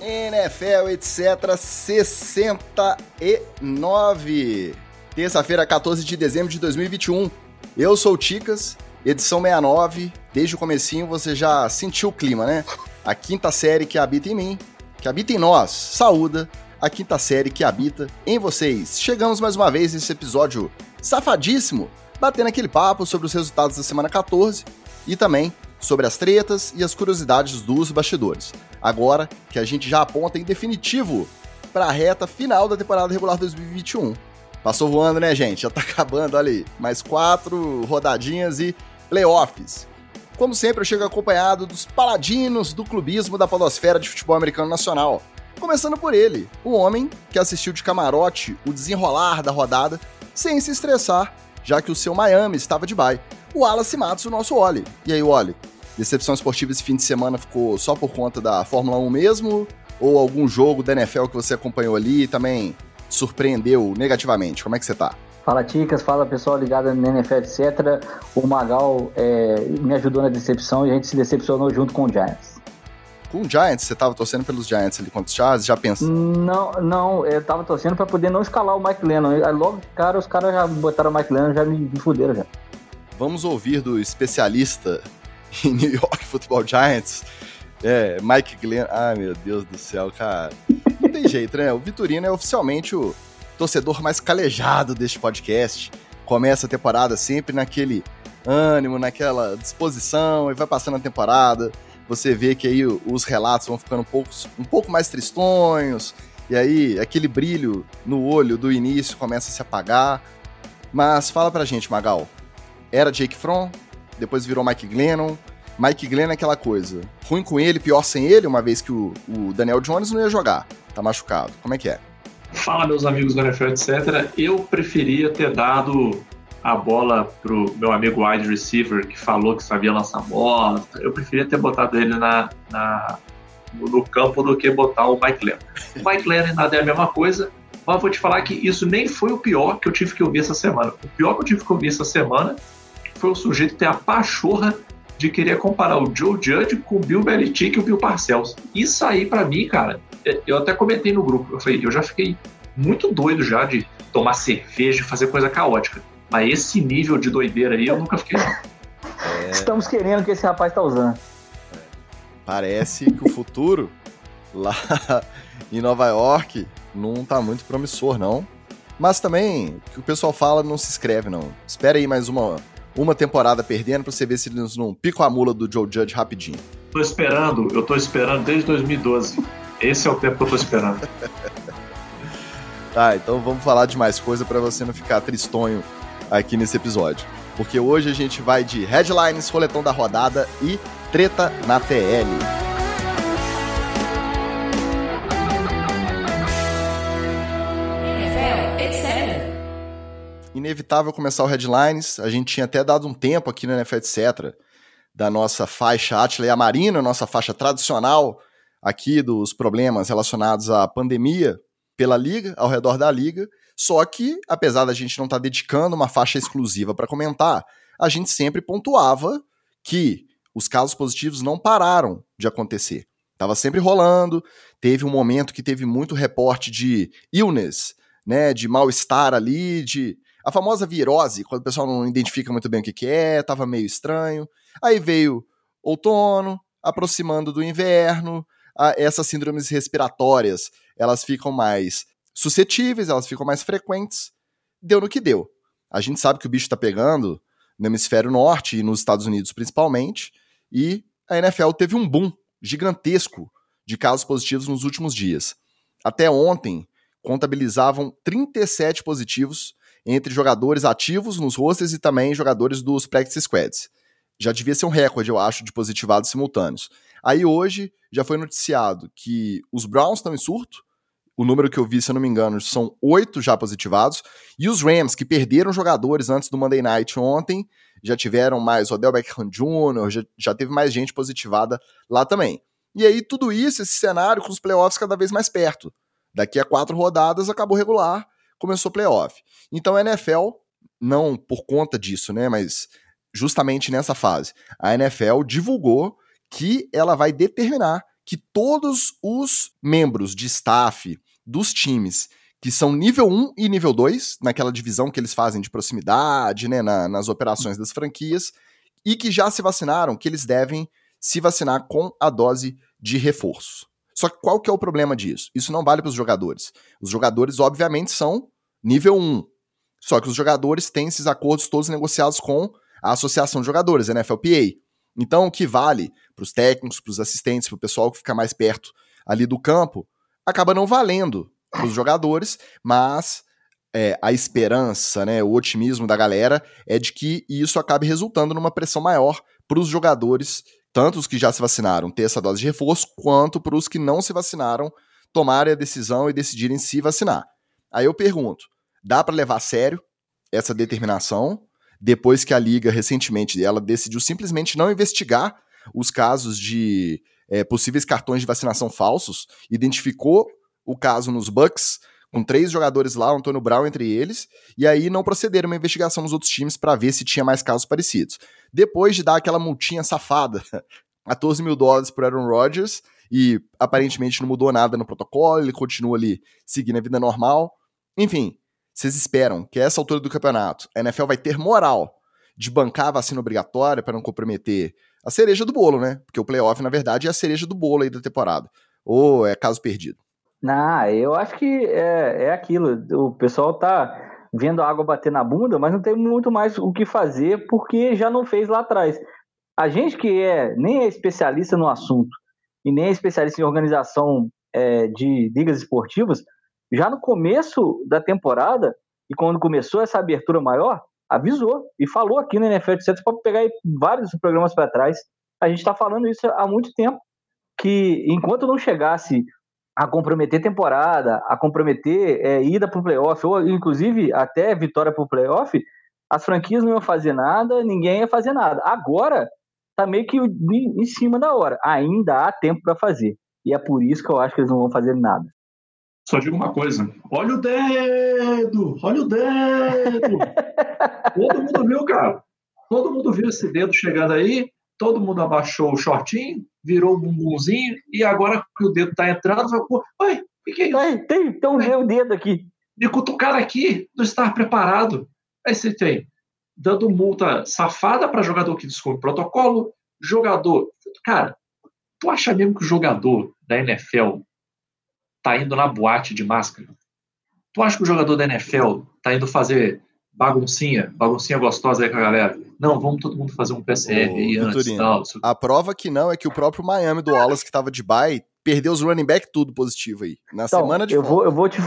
NFL, etc. 69. Terça-feira, 14 de dezembro de 2021. Eu sou o Ticas, edição 69. Desde o comecinho você já sentiu o clima, né? A quinta série que habita em mim, que habita em nós, saúda a quinta série que habita em vocês. Chegamos mais uma vez nesse episódio safadíssimo, batendo aquele papo sobre os resultados da semana 14 e também sobre as tretas e as curiosidades dos bastidores. Agora que a gente já aponta em definitivo para a reta final da temporada regular 2021. Passou voando, né, gente? Já tá acabando, olha aí. Mais quatro rodadinhas e playoffs. Como sempre, eu chego acompanhado dos paladinos do clubismo da podosfera de futebol americano nacional. Começando por ele, o homem que assistiu de camarote o desenrolar da rodada sem se estressar, já que o seu Miami estava de bye. O Wallace Matos, o nosso Oli. E aí, Oli? Decepção esportiva esse fim de semana ficou só por conta da Fórmula 1 mesmo? Ou algum jogo da NFL que você acompanhou ali e também surpreendeu negativamente? Como é que você tá? Fala Ticas, fala pessoal ligado na NFL, etc. O Magal é, me ajudou na decepção e a gente se decepcionou junto com o Giants com o Giants? Você tava torcendo pelos Giants ali contra os Chargers? Já pensa? Não, não, eu tava torcendo para poder não escalar o Mike Lennon. Aí, logo de cara, os caras já botaram o Mike Lennon, já me, me fuderam já. Vamos ouvir do especialista em New York Football Giants, é, Mike Glenn. Ai, meu Deus do céu, cara. Não tem jeito, né? O Vitorino é oficialmente o torcedor mais calejado deste podcast. Começa a temporada sempre naquele ânimo, naquela disposição, e vai passando a temporada você vê que aí os relatos vão ficando um pouco, um pouco mais tristonhos, e aí aquele brilho no olho do início começa a se apagar. Mas fala pra gente, Magal. Era Jake Fromm, depois virou Mike Glennon. Mike Glennon é aquela coisa. Ruim com ele, pior sem ele, uma vez que o, o Daniel Jones não ia jogar. Tá machucado. Como é que é? Fala, meus amigos do NFL, etc. Eu preferia ter dado a bola pro meu amigo wide receiver que falou que sabia lançar bola. Eu preferia ter botado ele na, na no campo do que botar o Mike Lennon. O Mike Lennon nada é a mesma coisa, mas vou te falar que isso nem foi o pior que eu tive que ouvir essa semana. O pior que eu tive que ouvir essa semana foi o sujeito ter a pachorra de querer comparar o Joe Judge com o Bill Belichick e o Bill Parcells. Isso aí, para mim, cara, é, eu até comentei no grupo, eu falei, eu já fiquei muito doido já de tomar cerveja e fazer coisa caótica. Mas esse nível de doideira aí eu nunca fiquei. É... Estamos querendo que esse rapaz tá usando. Parece que o futuro lá em Nova York não tá muito promissor, não. Mas também, o que o pessoal fala não se escreve, não. Espera aí mais uma, uma temporada perdendo pra você ver se eles não picam a mula do Joe Judge rapidinho. Tô esperando, eu tô esperando desde 2012. Esse é o tempo que eu tô esperando. tá, então vamos falar de mais coisa para você não ficar tristonho aqui nesse episódio. Porque hoje a gente vai de headlines, roletão da rodada e treta na TL. Inevitável começar o headlines. A gente tinha até dado um tempo aqui no NFL, etc. Da nossa faixa Atila e a Marina, nossa faixa tradicional aqui dos problemas relacionados à pandemia pela liga, ao redor da liga. Só que, apesar da gente não estar tá dedicando uma faixa exclusiva para comentar, a gente sempre pontuava que os casos positivos não pararam de acontecer. Tava sempre rolando, teve um momento que teve muito reporte de illness, né, de mal-estar ali, de a famosa virose, quando o pessoal não identifica muito bem o que, que é, tava meio estranho. Aí veio outono, aproximando do inverno, essas síndromes respiratórias, elas ficam mais suscetíveis, elas ficam mais frequentes. Deu no que deu. A gente sabe que o bicho está pegando no hemisfério norte e nos Estados Unidos principalmente, e a NFL teve um boom gigantesco de casos positivos nos últimos dias. Até ontem, contabilizavam 37 positivos entre jogadores ativos nos rosters e também jogadores dos practice squads. Já devia ser um recorde, eu acho, de positivados simultâneos. Aí hoje já foi noticiado que os Browns estão em surto, o número que eu vi, se eu não me engano, são oito já positivados. E os Rams, que perderam jogadores antes do Monday Night ontem, já tiveram mais Odell Beckham Jr., já, já teve mais gente positivada lá também. E aí, tudo isso, esse cenário com os playoffs cada vez mais perto. Daqui a quatro rodadas acabou regular, começou playoff. Então a NFL, não por conta disso, né, mas justamente nessa fase, a NFL divulgou que ela vai determinar que todos os membros de staff dos times que são nível 1 e nível 2, naquela divisão que eles fazem de proximidade, né, na, nas operações das franquias, e que já se vacinaram, que eles devem se vacinar com a dose de reforço. Só que qual que é o problema disso? Isso não vale para os jogadores. Os jogadores, obviamente, são nível 1. Só que os jogadores têm esses acordos todos negociados com a Associação de Jogadores, a NFLPA. Então, o que vale para os técnicos, para os assistentes, para o pessoal que fica mais perto ali do campo, acaba não valendo para os jogadores, mas é, a esperança, né, o otimismo da galera é de que isso acabe resultando numa pressão maior para os jogadores, tanto os que já se vacinaram ter essa dose de reforço, quanto para os que não se vacinaram tomarem a decisão e decidirem se vacinar. Aí eu pergunto, dá para levar a sério essa determinação? Depois que a liga recentemente ela decidiu simplesmente não investigar os casos de é, possíveis cartões de vacinação falsos, identificou o caso nos Bucks, com três jogadores lá, o Antônio Brown entre eles, e aí não procederam uma investigação nos outros times para ver se tinha mais casos parecidos. Depois de dar aquela multinha safada, 14 mil dólares para Aaron Rodgers, e aparentemente não mudou nada no protocolo, ele continua ali seguindo a vida normal. Enfim, vocês esperam que essa altura do campeonato a NFL vai ter moral de bancar a vacina obrigatória para não comprometer a cereja do bolo, né? Porque o playoff, na verdade, é a cereja do bolo aí da temporada. Ou é caso perdido? Não, eu acho que é, é aquilo. O pessoal tá vendo a água bater na bunda, mas não tem muito mais o que fazer porque já não fez lá atrás. A gente que é nem é especialista no assunto e nem é especialista em organização é, de ligas esportivas, já no começo da temporada e quando começou essa abertura maior, avisou e falou aqui no NFL Você pode pegar vários programas para trás. A gente está falando isso há muito tempo que enquanto não chegasse a comprometer temporada, a comprometer é, ida para o playoff, ou inclusive até vitória para o playoff, as franquias não iam fazer nada, ninguém ia fazer nada. Agora tá meio que em cima da hora. Ainda há tempo para fazer. E é por isso que eu acho que eles não vão fazer nada. Só digo uma coisa: olha o dedo! Olha o dedo! Todo mundo viu, cara. Todo mundo viu esse dedo chegando aí todo mundo abaixou o shortinho, virou o bumbumzinho, e agora que o dedo tá entrando, vai, oi, o que, é isso? Ai, tem, então vê o dedo aqui. Me cutucaram aqui, não estar preparado. Aí você tem, dando multa safada para jogador que descobre protocolo, jogador. Cara, tu acha mesmo que o jogador da NFL tá indo na boate de máscara? Tu acha que o jogador da NFL tá indo fazer baguncinha, baguncinha gostosa aí com a galera. Não, vamos todo mundo fazer um PCR Ô, aí antes tal. A prova que não é que o próprio Miami do Wallace, que tava de bye, perdeu os running back tudo positivo aí. Na então, semana de eu vou, eu vou te,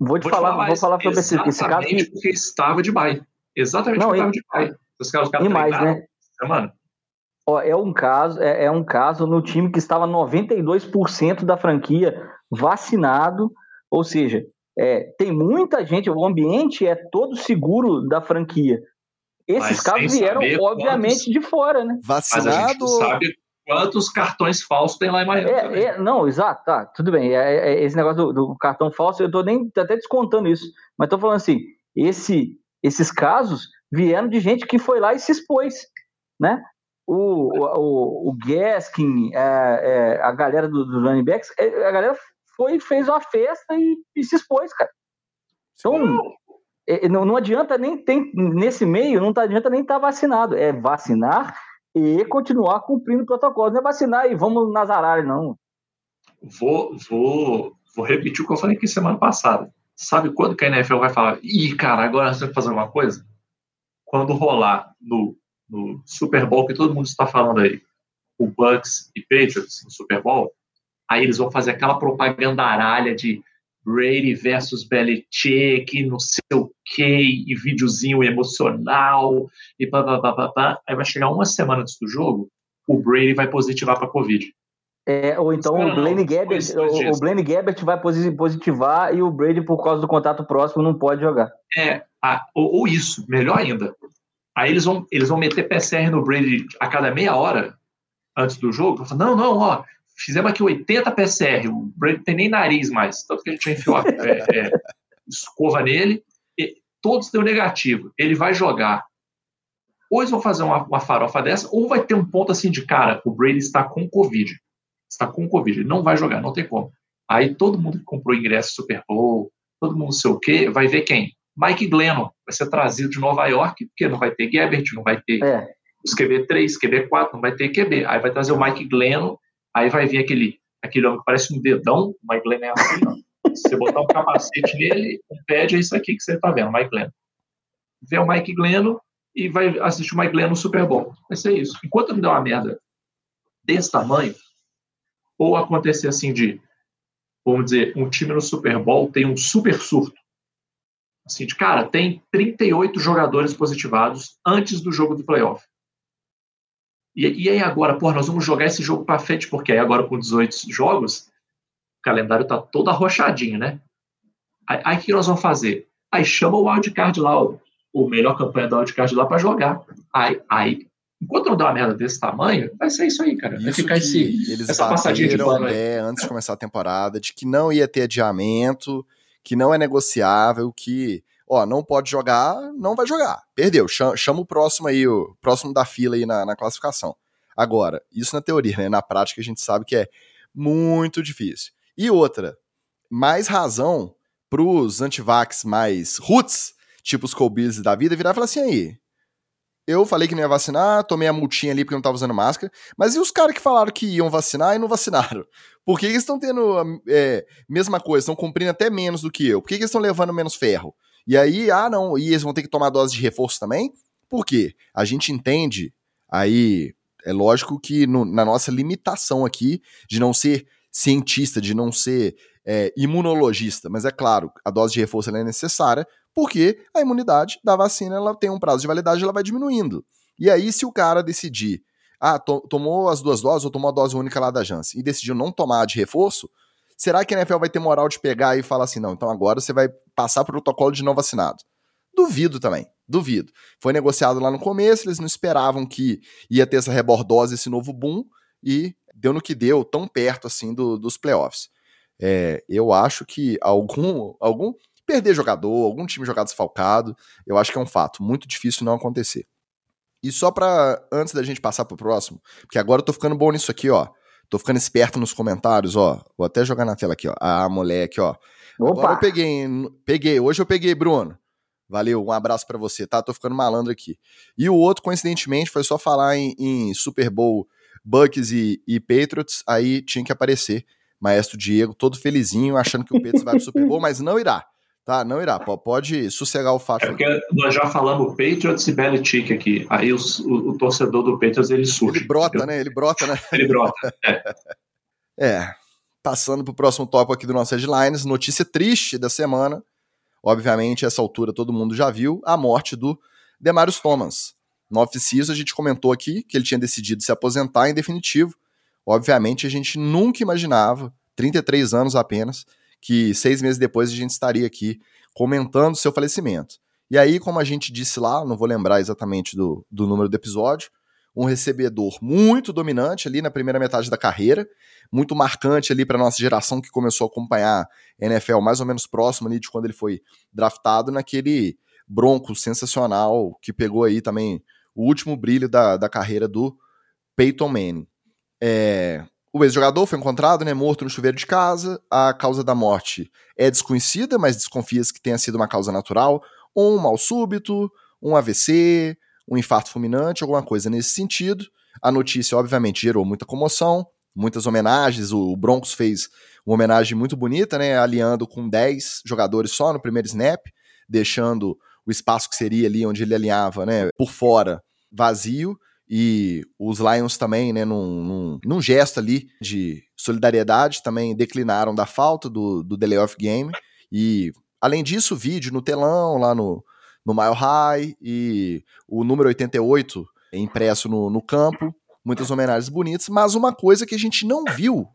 vou te vou falar, falar, vou falar sobre esse, esse caso. Que... porque estava de bye. Exatamente não, porque estava de bye. Os caras, os caras e mais, né? Mano. Ó, é um caso, é, é um caso no time que estava 92% da franquia vacinado, ou seja, é, tem muita gente, o ambiente é todo seguro da franquia. Esses Mas casos vieram, obviamente, quantos... de fora, né? Vacinado. Mas a gente sabe quantos cartões falsos tem lá em Miami. É, é, não, exato, tá, tudo bem. É, é, esse negócio do, do, cartão falso, eu tô nem até descontando isso. Mas tô falando assim, esse, esses casos vieram de gente que foi lá e se expôs, né? O, o, o Gaskin, é, é, a galera dos do running backs, a galera foi fez uma festa e, e se expôs, cara. Então, é, não, não adianta nem tem nesse meio, não tá, adianta nem estar tá vacinado. É vacinar e continuar cumprindo o protocolo. Não é vacinar e vamos nas aralhas, não. Vou, vou, vou repetir o que eu falei aqui semana passada. Sabe quando que a NFL vai falar, ih, cara, agora nós temos que fazer alguma coisa? Quando rolar no, no Super Bowl, que todo mundo está falando aí, o Bucks e Patriots no Super Bowl, Aí eles vão fazer aquela propaganda aralha de Brady versus Belichick, não sei o que, e videozinho emocional, e pá, pá, pá, pá, pá. Aí vai chegar uma semana antes do jogo, o Brady vai positivar para Covid. É, ou então o Blaine, Gabbert, o, o Blaine Gabbert vai positivar e o Brady, por causa do contato próximo, não pode jogar. É, ou, ou, isso, melhor ainda. Aí eles vão, eles vão meter PCR no Brady a cada meia hora antes do jogo. Não, não, ó, fizemos aqui 80 PCR, o Brady não tem nem nariz mais, tanto que a gente enfiou a, é, é, escova nele, e todos deu negativo. Ele vai jogar. Ou eles vão fazer uma, uma, farofa dessa, ou vai ter um ponto assim de cara, o Brady está com Covid. está com Covid, ele não vai jogar, não tem como. Aí todo mundo que comprou ingresso Super Bowl, todo mundo sei o quê, vai ver quem? Mike Glennon vai ser trazido de Nova York, porque não vai ter Gebert, não vai ter é. os QB3, QB4, não vai ter QB. Aí vai trazer o Mike Glennon, aí vai vir aquele, aquele homem que parece um dedão, o Mike Glennon é assim, ó. Você botar um capacete nele, um pad, é isso aqui que você está vendo, Mike Glennon. Vê o Mike Glennon e vai assistir o Mike Glennon no Super Bowl. Vai ser isso. Enquanto não der uma merda desse tamanho, ou acontecer assim de, vamos dizer, um time no Super Bowl tem um super surto, assim, de cara, tem 38 jogadores positivados antes do jogo do playoff. E, e aí agora, pô, nós vamos jogar esse jogo para frente, porque aí agora com 18 jogos, o calendário tá todo arrochadinho, né? Aí, o que nós vamos fazer? Aí chama o wildcard lá, o, o melhor campanha do wildcard lá para jogar. Aí, aí Enquanto não dá uma merda desse tamanho, vai ser isso aí, cara. Vai isso ficar esse, eles essa passadinha de pano aí. antes de começar a temporada, de que não ia ter adiamento, que não é negociável, que, ó, não pode jogar, não vai jogar. Perdeu. Chama, chama o próximo aí, o próximo da fila aí na, na classificação. Agora, isso na teoria, né? Na prática a gente sabe que é muito difícil. E outra, mais razão pros antivax mais roots, tipo os Colbis da vida, virar e falar assim aí, eu falei que não ia vacinar, tomei a multinha ali porque não tava usando máscara. Mas e os caras que falaram que iam vacinar e não vacinaram? Por que eles estão tendo é, mesma coisa, estão cumprindo até menos do que eu? Por que eles estão levando menos ferro? E aí, ah, não, e eles vão ter que tomar dose de reforço também? Por quê? A gente entende, aí, é lógico que no, na nossa limitação aqui de não ser cientista, de não ser é, imunologista, mas é claro, a dose de reforço é necessária porque a imunidade da vacina ela tem um prazo de validade ela vai diminuindo. E aí, se o cara decidir, ah, to tomou as duas doses ou tomou a dose única lá da Janssen e decidiu não tomar de reforço, será que a NFL vai ter moral de pegar e falar assim, não, então agora você vai passar pro protocolo de não vacinado? Duvido também, duvido. Foi negociado lá no começo, eles não esperavam que ia ter essa rebordose, esse novo boom, e deu no que deu, tão perto assim do, dos playoffs. É, eu acho que algum, algum perder jogador, algum time jogar desfalcado, eu acho que é um fato muito difícil não acontecer. E só para antes da gente passar pro próximo, porque agora eu tô ficando bom nisso aqui, ó. Tô ficando esperto nos comentários, ó. Vou até jogar na tela aqui, ó. Ah, moleque, ó. Opa. Agora eu peguei, peguei, hoje eu peguei, Bruno. Valeu, um abraço para você, tá? Tô ficando malandro aqui. E o outro, coincidentemente, foi só falar em, em Super Bowl Bucks e, e Patriots, aí tinha que aparecer Maestro Diego, todo felizinho, achando que o Patriots vai pro Super Bowl, mas não irá. Tá, não irá. Pode sossegar o fato. É porque nós já falamos Patriots e Belichick aqui. Aí os, o, o, torcedor do Patriots ele surge. Ele brota, entendeu? né? Ele brota, né? Ele brota. É. é. Passando pro próximo tópico aqui do nosso headlines, notícia triste da semana. Obviamente, essa altura todo mundo já viu a morte do Demarius Thomas. No off-season a gente comentou aqui que ele tinha decidido se aposentar em definitivo. Obviamente a gente nunca imaginava, 33 anos apenas, que seis meses depois a gente estaria aqui comentando seu falecimento. E aí, como a gente disse lá, não vou lembrar exatamente do, do número do episódio, um recebedor muito dominante ali na primeira metade da carreira, muito marcante ali para nossa geração que começou a acompanhar NFL mais ou menos próximo ali de quando ele foi draftado naquele bronco sensacional que pegou aí também o último brilho da, da carreira do Peyton Manning. É, o ex-jogador foi encontrado, né, morto no chuveiro de casa. A causa da morte é desconhecida, mas desconfia-se que tenha sido uma causa natural, ou um mal súbito, um AVC, um infarto fulminante, alguma coisa nesse sentido. A notícia, obviamente, gerou muita comoção, muitas homenagens. O Broncos fez uma homenagem muito bonita, né, alinhando com 10 jogadores só no primeiro snap, deixando o espaço que seria ali onde ele alinhava, né, por fora, vazio. E os Lions também, né, num, num, num, gesto ali de solidariedade, também declinaram da falta do, do delay of game. E, além disso, vídeo no telão, lá no, no Mile High, e o número 88 impresso no, no campo. Muitas homenagens bonitas, mas uma coisa que a gente não viu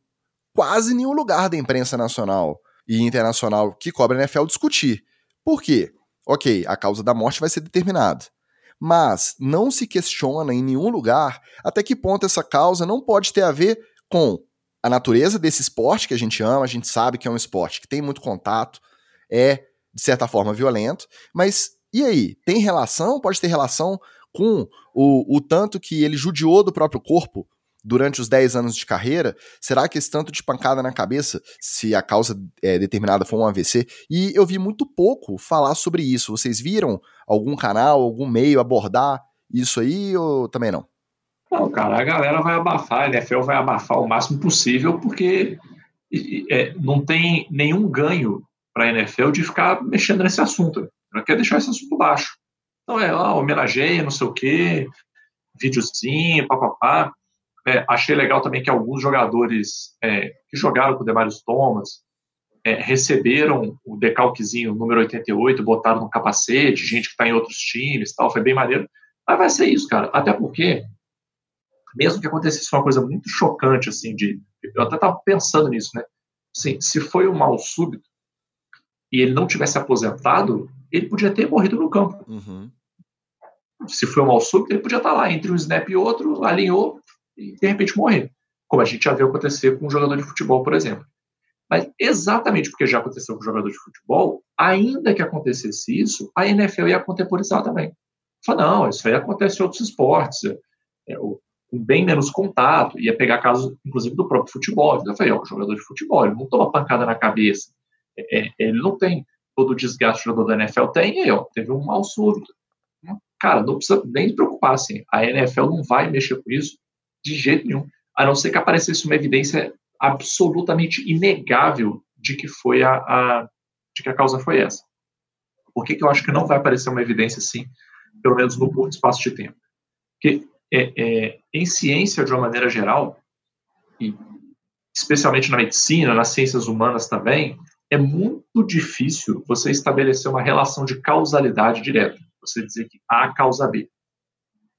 quase nenhum lugar da imprensa nacional e internacional que cobre a NFL discutir. Por quê? Ok, a causa da morte vai ser determinada mas não se questiona em nenhum lugar até que ponto essa causa não pode ter a ver com a natureza desse esporte que a gente ama, a gente sabe que é um esporte que tem muito contato, é de certa forma violento, mas e aí? Tem relação? Pode ter relação com o, o tanto que ele judiou do próprio corpo durante os 10 anos de carreira, será que esse tanto de pancada na cabeça, se a causa é, determinada for um AVC? E eu vi muito pouco falar sobre isso. Vocês viram algum canal, algum meio abordar isso aí ou também não? Não, cara, a galera vai abafar, a NFL vai abafar o máximo possível, porque é, não tem nenhum ganho para a NFL de ficar mexendo nesse assunto. Ela quer deixar esse assunto baixo. Então é, ó, homenageia, não sei o quê, videozinho, papapá. É, achei legal também que alguns jogadores é, que jogaram com o Demarius Thomas é, receberam o decalquezinho número 88, botaram no capacete, gente que está em outros times tal, foi bem maneiro. Mas vai ser isso, cara. Até porque, mesmo que acontecesse uma coisa muito chocante, assim, de. Eu até estava pensando nisso, né? Assim, se foi um mal súbito e ele não tivesse aposentado, ele podia ter morrido no campo. Uhum. Se foi um mal súbito, ele podia estar lá entre um snap e outro, alinhou e de repente morrer. Como a gente já viu acontecer com um jogador de futebol, por exemplo. Mas exatamente porque já aconteceu com um jogador de futebol, ainda que acontecesse isso, a NFL ia contemporizar também. Fala, não, isso aí acontece em outros esportes, é, é, com bem menos contato, ia pegar casos, inclusive, do próprio futebol. Eu falei, ó, o jogador de futebol, ele não toma pancada na cabeça, é, é ele não tem todo o desgaste que o jogador da NFL tem, aí, ó, teve um mal súbito. Cara, não precisa nem se preocupar, assim, a NFL não vai mexer com isso de jeito nenhum, a não ser que aparecesse uma evidência absolutamente inegável de que foi a, a de que a causa foi essa. Por que, que eu acho que não vai aparecer uma evidência assim, pelo menos no curto espaço de tempo? Porque é, é, em ciência, de uma maneira geral, e especialmente na medicina, nas ciências humanas também, é muito difícil você estabelecer uma relação de causalidade direta. Você dizer que A causa B.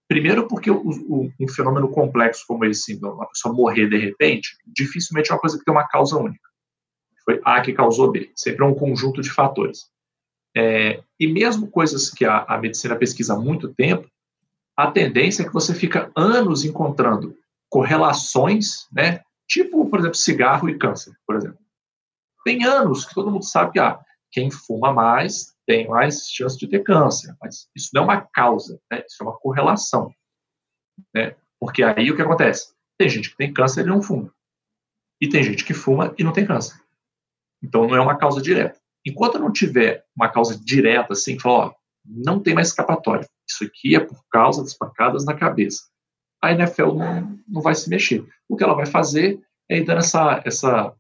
Primeiro, porque o, o, um fenômeno complexo como esse, uma pessoa morrer de repente, dificilmente é uma coisa que tem uma causa única. Foi A que causou B. Sempre é um conjunto de fatores. É, e mesmo coisas que a, a medicina pesquisa há muito tempo, a tendência é que você fica anos encontrando correlações, né? Tipo, por exemplo, cigarro e câncer, por exemplo. Tem anos que todo mundo sabe que ah, quem fuma mais tem mais chance de ter câncer. Mas isso não é uma causa, né? isso é uma correlação. Né? Porque aí o que acontece? Tem gente que tem câncer e não fuma. E tem gente que fuma e não tem câncer. Então não é uma causa direta. Enquanto não tiver uma causa direta, assim, que fala, ó, não tem mais escapatória. Isso aqui é por causa das pancadas na cabeça. A NFL não, não vai se mexer. O que ela vai fazer é ir dando essa, essa,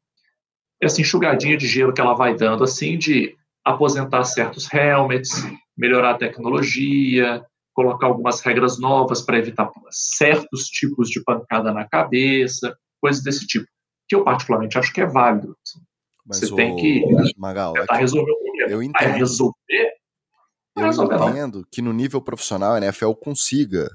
essa enxugadinha de gelo que ela vai dando, assim, de aposentar certos helmets, melhorar a tecnologia, colocar algumas regras novas para evitar certos tipos de pancada na cabeça, coisas desse tipo, que eu particularmente acho que é válido. Mas Você o... tem que Magal, tentar é resolver o problema. Eu entendo. Aí resolver, eu resolver entendo que no nível profissional a NFL consiga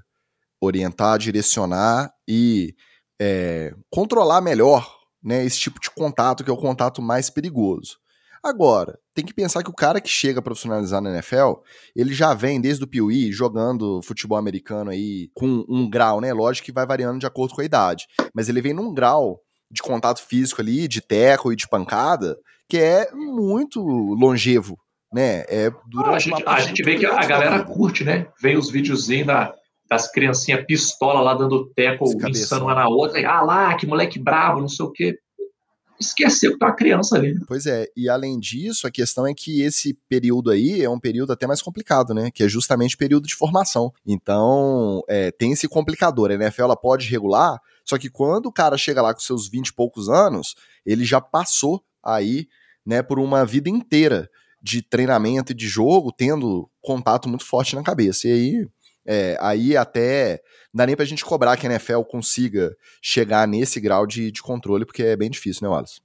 orientar, direcionar e é, controlar melhor né, esse tipo de contato, que é o contato mais perigoso. Agora, tem que pensar que o cara que chega a profissionalizar na NFL, ele já vem desde o Piuí jogando futebol americano aí com um grau, né? Lógico que vai variando de acordo com a idade, mas ele vem num grau de contato físico ali, de teco e de pancada, que é muito longevo, né? É durante a gente, a gente vê que a galera curte, né? Vem os videozinhos da, das criancinhas pistola lá dando teco, insano uma na outra, e, ah lá, que moleque brabo, não sei o quê esqueceu que tá criança ali. Pois é, e além disso, a questão é que esse período aí é um período até mais complicado, né? Que é justamente período de formação. Então, é, tem esse complicador. A NFL ela pode regular, só que quando o cara chega lá com seus 20 e poucos anos, ele já passou aí, né, por uma vida inteira de treinamento e de jogo, tendo contato muito forte na cabeça. E aí, é, aí até não dá nem pra gente cobrar que a NFL consiga chegar nesse grau de, de controle, porque é bem difícil, né, Wallace?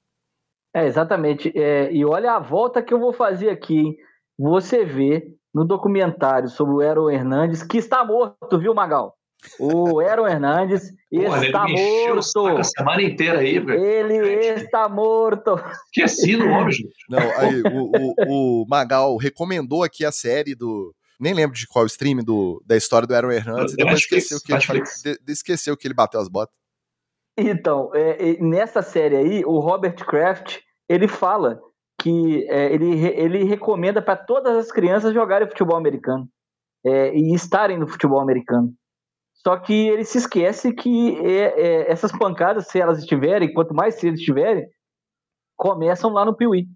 É, exatamente. É, e olha a volta que eu vou fazer aqui, hein? Você vê no documentário sobre o Aaron Hernandes, que está morto, viu, Magal? O Aaron Hernandes está morto. A semana inteira aí, velho. Ele está morto. Esqueci o nome, gente. Não, aí, o, o, o Magal recomendou aqui a série do nem lembro de qual stream do, da história do Aaron Hernandes, e depois esqueceu que, ele, de, esqueceu que ele bateu as botas. Então, é, é, nessa série aí, o Robert Kraft, ele fala que é, ele, ele recomenda para todas as crianças jogarem futebol americano é, e estarem no futebol americano. Só que ele se esquece que é, é, essas pancadas, se elas estiverem, quanto mais se eles estiverem, começam lá no Piuí.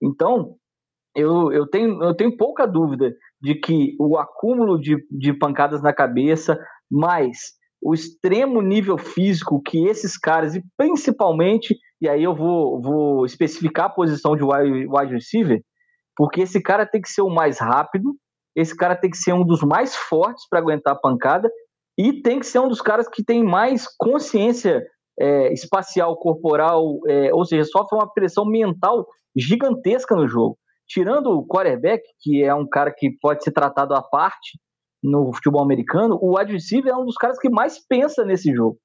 Então, eu, eu, tenho, eu tenho pouca dúvida de que o acúmulo de, de pancadas na cabeça, mais o extremo nível físico que esses caras, e principalmente, e aí eu vou, vou especificar a posição de wide, wide receiver, porque esse cara tem que ser o mais rápido, esse cara tem que ser um dos mais fortes para aguentar a pancada, e tem que ser um dos caras que tem mais consciência é, espacial, corporal, é, ou seja, sofre uma pressão mental gigantesca no jogo. Tirando o quarterback, que é um cara que pode ser tratado à parte no futebol americano, o receiver é um dos caras que mais pensa nesse jogo.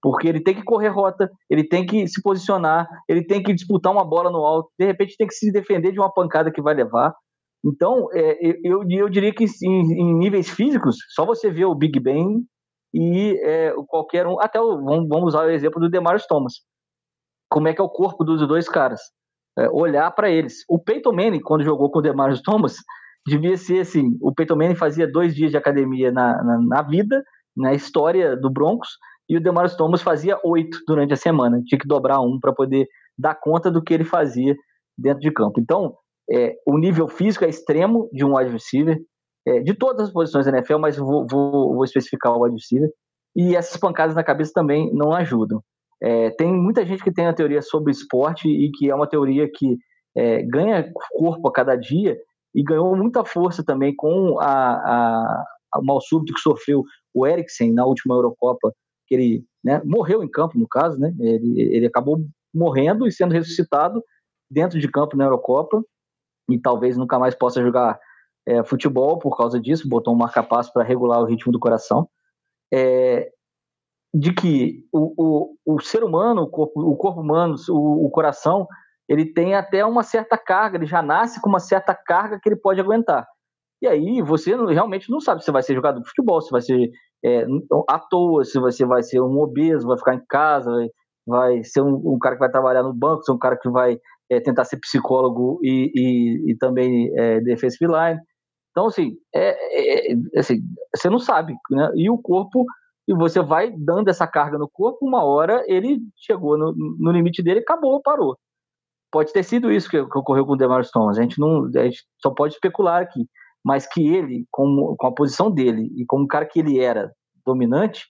Porque ele tem que correr rota, ele tem que se posicionar, ele tem que disputar uma bola no alto, de repente tem que se defender de uma pancada que vai levar. Então, é, eu, eu diria que em, em, níveis físicos, só você vê o Big Ben e é, qualquer um, até o, vamos, vamos, usar o exemplo do Demarius Thomas. Como é que é o corpo dos dois caras? É, olhar para eles. O Peyton Manning, quando jogou com o Demarius Thomas, devia ser assim: o Peyton Manning fazia dois dias de academia na, na, na vida, na história do Broncos, e o Demarius Thomas fazia oito durante a semana. Tinha que dobrar um para poder dar conta do que ele fazia dentro de campo. Então, é, o nível físico é extremo de um wide receiver, é, de todas as posições da NFL, mas vou, vou, vou especificar o wide receiver. E essas pancadas na cabeça também não ajudam. É, tem muita gente que tem a teoria sobre esporte e que é uma teoria que é, ganha corpo a cada dia e ganhou muita força também com a, a, a o mal súbito que sofreu o Eriksen na última Eurocopa, que ele né, morreu em campo, no caso, né? Ele, ele acabou morrendo e sendo ressuscitado dentro de campo na Eurocopa e talvez nunca mais possa jogar é, futebol por causa disso, botou um marca-passo para regular o ritmo do coração. É, de que o, o, o ser humano, o corpo, o corpo humano, o, o coração, ele tem até uma certa carga, ele já nasce com uma certa carga que ele pode aguentar. E aí você realmente não sabe se vai ser jogador de futebol, se vai ser é, à toa, se você vai ser um obeso, vai ficar em casa, vai, ser um, um, cara que vai trabalhar no banco, ser um cara que vai é, tentar ser psicólogo e, e, e também é, defensive line. Então, assim, é, é, é, assim, você não sabe, né? E o corpo, e você vai dando essa carga no corpo, uma hora ele chegou no, no limite dele, acabou, parou. Pode ter sido isso que, que ocorreu com o Demar Stones. A gente não, a gente só pode especular aqui, mas que ele, com, com a posição dele e como o cara que ele era dominante,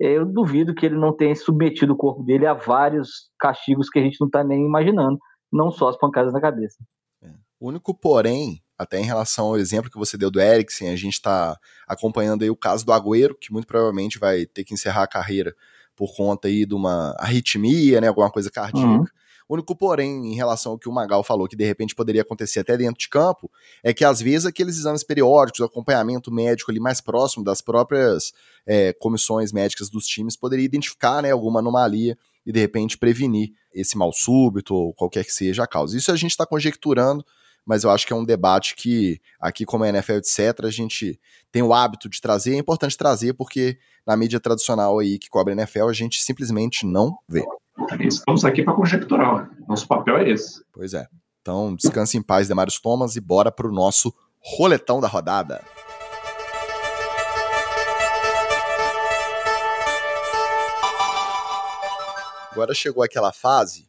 eu duvido que ele não tenha submetido o corpo dele a vários castigos que a gente não está nem imaginando, não só as pancadas na cabeça. É. O único porém até em relação ao exemplo que você deu do Eriksen, a gente está acompanhando aí o caso do Agüero, que muito provavelmente vai ter que encerrar a carreira por conta aí de uma arritmia, né, alguma coisa cardíaca. Uhum. O único porém em relação ao que o Magal falou, que de repente poderia acontecer até dentro de campo, é que às vezes aqueles exames periódicos, o acompanhamento médico ali mais próximo das próprias é, comissões médicas dos times poderia identificar né, alguma anomalia e de repente prevenir esse mal súbito ou qualquer que seja a causa. Isso a gente está conjecturando, mas eu acho que é um debate que aqui, como é NFL, etc., a gente tem o hábito de trazer. É importante trazer porque na mídia tradicional aí que cobre NFL, a gente simplesmente não vê. Estamos aqui para conjecturar. Nosso papel é esse. Pois é. Então, descanse em paz, Demarius Thomas, e bora para o nosso roletão da rodada. Agora chegou aquela fase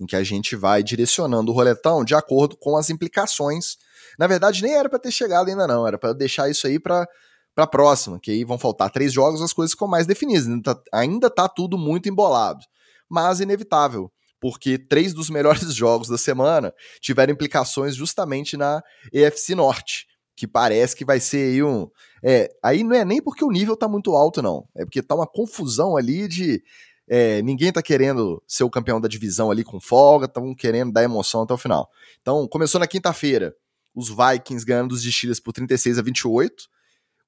em que a gente vai direcionando o roletão de acordo com as implicações. Na verdade, nem era para ter chegado ainda não, era para deixar isso aí para para próxima, que aí vão faltar três jogos, as coisas ficam mais definidas. Ainda tá, ainda tá tudo muito embolado, mas inevitável, porque três dos melhores jogos da semana tiveram implicações justamente na EFC Norte, que parece que vai ser aí um. É, aí não é nem porque o nível tá muito alto, não. É porque tá uma confusão ali de é, ninguém tá querendo ser o campeão da divisão ali com folga, estão querendo dar emoção até o final. Então, começou na quinta-feira, os Vikings ganhando dos Steelers por 36 a 28.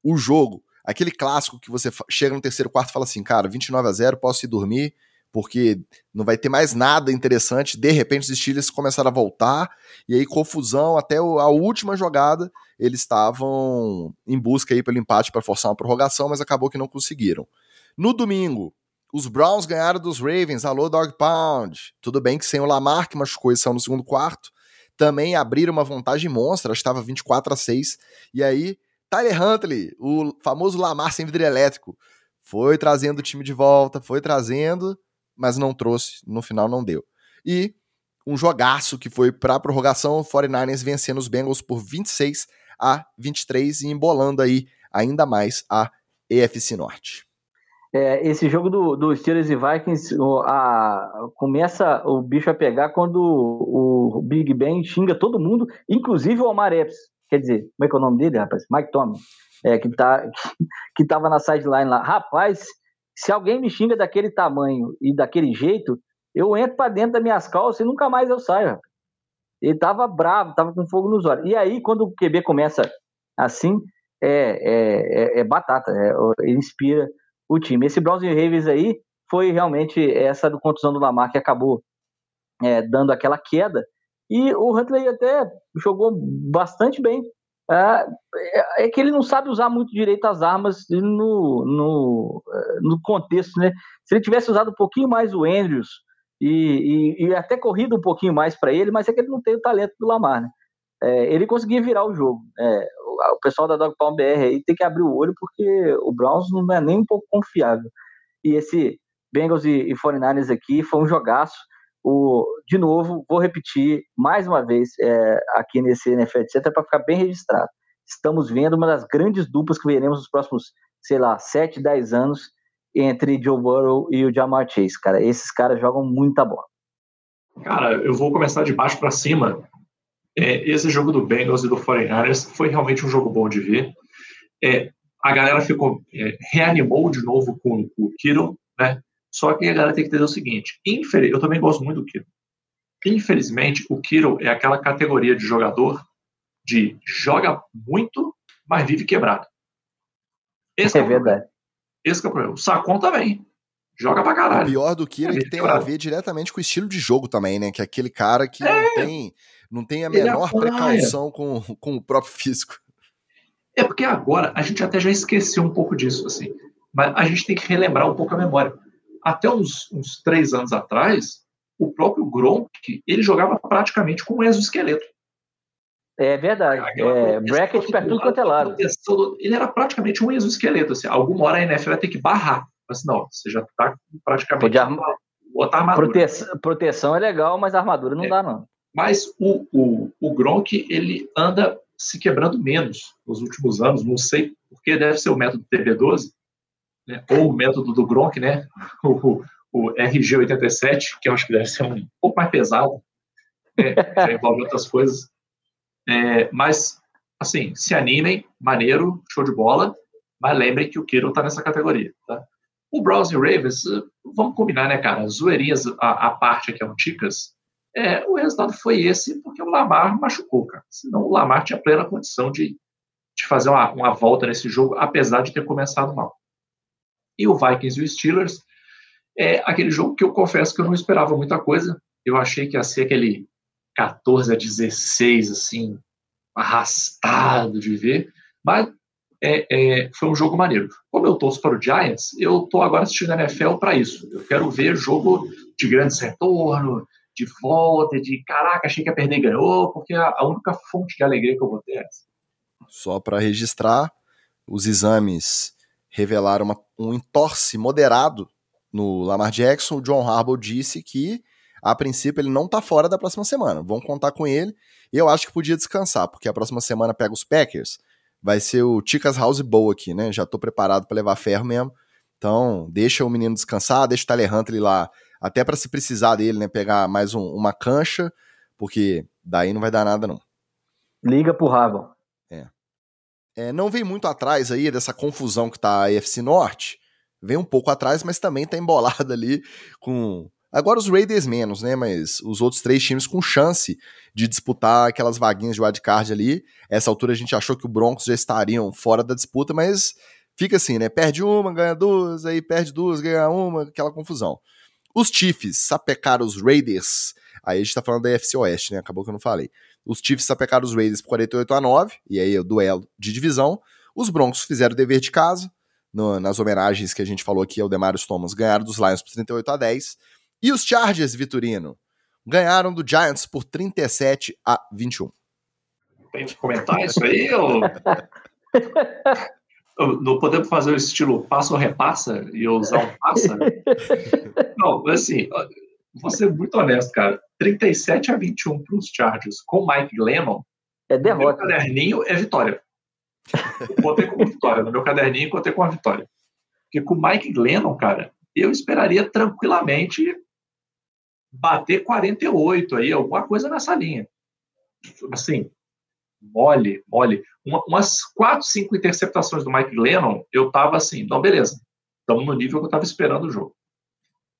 O jogo, aquele clássico que você chega no terceiro quarto e fala assim, cara, 29 a 0, posso ir dormir, porque não vai ter mais nada interessante. De repente, os Steelers começaram a voltar, e aí confusão até a última jogada. Eles estavam em busca aí pelo empate para forçar uma prorrogação, mas acabou que não conseguiram. No domingo, os Browns ganharam dos Ravens, alô Dog Pound. Tudo bem que sem o Lamar, que machucou esse no segundo quarto, também abriram uma vantagem monstra, estava 24 a 6. E aí Tyler Huntley, o famoso Lamar sem vidro elétrico, foi trazendo o time de volta, foi trazendo, mas não trouxe, no final não deu. E um jogaço que foi para a prorrogação, o 49ers vencendo os Bengals por 26 a 23 e embolando aí ainda mais a EFC Norte. É, esse jogo do, do Steelers e Vikings a, começa o bicho a pegar quando o, o Big Ben xinga todo mundo, inclusive o Omar Epps. Quer dizer, como é que é o nome dele, rapaz? Mike Tomlin, é, que, tá, que, que tava na sideline lá. Rapaz, se alguém me xinga daquele tamanho e daquele jeito, eu entro para dentro das minhas calças e nunca mais eu saio. Rapaz. Ele tava bravo, tava com fogo nos olhos. E aí, quando o QB começa assim, é, é, é, é batata, é, ele inspira o time. Esse Browns e Ravens aí foi realmente essa do contusão do Lamar que acabou é, dando aquela queda. E o Huntley até jogou bastante bem. É, é, que ele não sabe usar muito direito as armas no, no, no contexto, né? Se ele tivesse usado um pouquinho mais o Andrews e, e, e até corrido um pouquinho mais para ele, mas é que ele não tem o talento do Lamar, né? É, ele conseguia virar o jogo. É, o pessoal da Dog Pound BR aí tem que abrir o olho porque o Browns não é nem um pouco confiável. E esse Bengals e, e 49ers aqui foi um jogaço. O, de novo, vou repetir mais uma vez é, aqui nesse NFL, etc., para ficar bem registrado. Estamos vendo uma das grandes duplas que veremos nos próximos, sei lá, 7, 10 anos entre Joe Burrow e o Jamar Chase, cara. Esses caras jogam muita bola. Cara, eu vou começar de baixo para cima é, esse jogo do Bengals e do 49ers foi realmente um jogo bom de ver. É, a galera ficou é, reanimou de novo com, com o Kiro, né? Só que a galera tem que entender o seguinte: infeliz, eu também gosto muito do Kiro. Infelizmente, o Kiro é aquela categoria de jogador de joga muito, mas vive quebrado. Esse é, é verdade. Esse é o problema. O Sacon também. Joga pra caralho. O pior do Kiro é que tem a ver diretamente com o estilo de jogo também, né? Que é aquele cara que é. não tem não tem a menor precaução com, com o próprio físico. É porque agora a gente até já esqueceu um pouco disso, assim. Mas a gente tem que relembrar um pouco a memória. Até uns, uns três anos atrás, o próprio Gronk, ele jogava praticamente com um exoesqueleto. É verdade. É, bracket para tudo quanto é lado. Ele era praticamente um exoesqueleto. Assim, alguma hora a NFL vai ter que barrar. Mas não, você já está praticamente. Pode arma... botar armadura. Proteção, proteção é legal, mas a armadura não é. dá, não. Mas o, o, o Gronk, ele anda se quebrando menos nos últimos anos, não sei porque deve ser o método TB12, né? ou o método do Gronk, né? o, o RG87, que eu acho que deve ser um pouco mais pesado, né? já envolve outras coisas. É, mas, assim, se animem, maneiro, show de bola, mas lembrem que o Kiro está nessa categoria, tá? O Browns e Ravens, vamos combinar, né, cara? Zoeirinhas a, a parte aqui, é um Ticas, é, o resultado foi esse porque o Lamar machucou, cara. Senão o Lamar tinha plena condição de, de fazer uma, uma volta nesse jogo, apesar de ter começado mal. E o Vikings e o Steelers é aquele jogo que eu confesso que eu não esperava muita coisa. Eu achei que ia ser aquele 14 a 16, assim, arrastado de ver. Mas é, é, foi um jogo maneiro. Como eu torço para o Giants, eu estou agora assistindo a NFL para isso. Eu quero ver jogo de grandes retorno, de volta, de caraca, achei que ia perder e ganhou, porque a, a única fonte de alegria que eu vou ter é essa. Só para registrar, os exames revelaram uma, um entorse moderado no Lamar Jackson. O John Harbaugh disse que, a princípio, ele não tá fora da próxima semana. Vão contar com ele. E eu acho que podia descansar, porque a próxima semana pega os Packers. Vai ser o Ticas House Bowl aqui, né? Já tô preparado para levar ferro mesmo. Então, deixa o menino descansar, deixa o Tyler Huntley lá até para se precisar dele, né, pegar mais um, uma cancha, porque daí não vai dar nada não. Liga pro Rabon. É. é. Não vem muito atrás aí dessa confusão que tá a EFC Norte, vem um pouco atrás, mas também tá embolada ali com Agora os Raiders menos, né? Mas os outros três times com chance de disputar aquelas vaguinhas de wildcard ali. Essa altura a gente achou que o Broncos já estariam fora da disputa, mas fica assim, né? Perde uma, ganha duas, aí perde duas, ganha uma, aquela confusão. Os Chiefs sapecaram os Raiders. Aí a gente tá falando da FC Oeste, né? Acabou que eu não falei. Os Chiefs sapecaram os Raiders por 48 a 9, e aí o duelo de divisão. Os Broncos fizeram o dever de casa, no, nas homenagens que a gente falou aqui ao Demarius Thomas, ganharam dos Lions por 38 a 10. E os Chargers, Vitorino, ganharam do Giants por 37 a 21. Tem que comentar isso aí? Ou... Não podemos fazer o estilo passa ou repassa e eu usar um passa? Não, assim, vou ser muito honesto, cara. 37 a 21 para os Chargers com Mike Lennon. É derrota. No meu caderninho é vitória. Botei como vitória. No meu caderninho, botei com a vitória. Porque com Mike Lennon, cara, eu esperaria tranquilamente bater 48 aí, alguma coisa nessa linha. Assim, mole, mole. Uma, umas quatro, cinco interceptações do Mike Lennon, eu tava assim, não, beleza. Estamos no nível que eu tava esperando o jogo.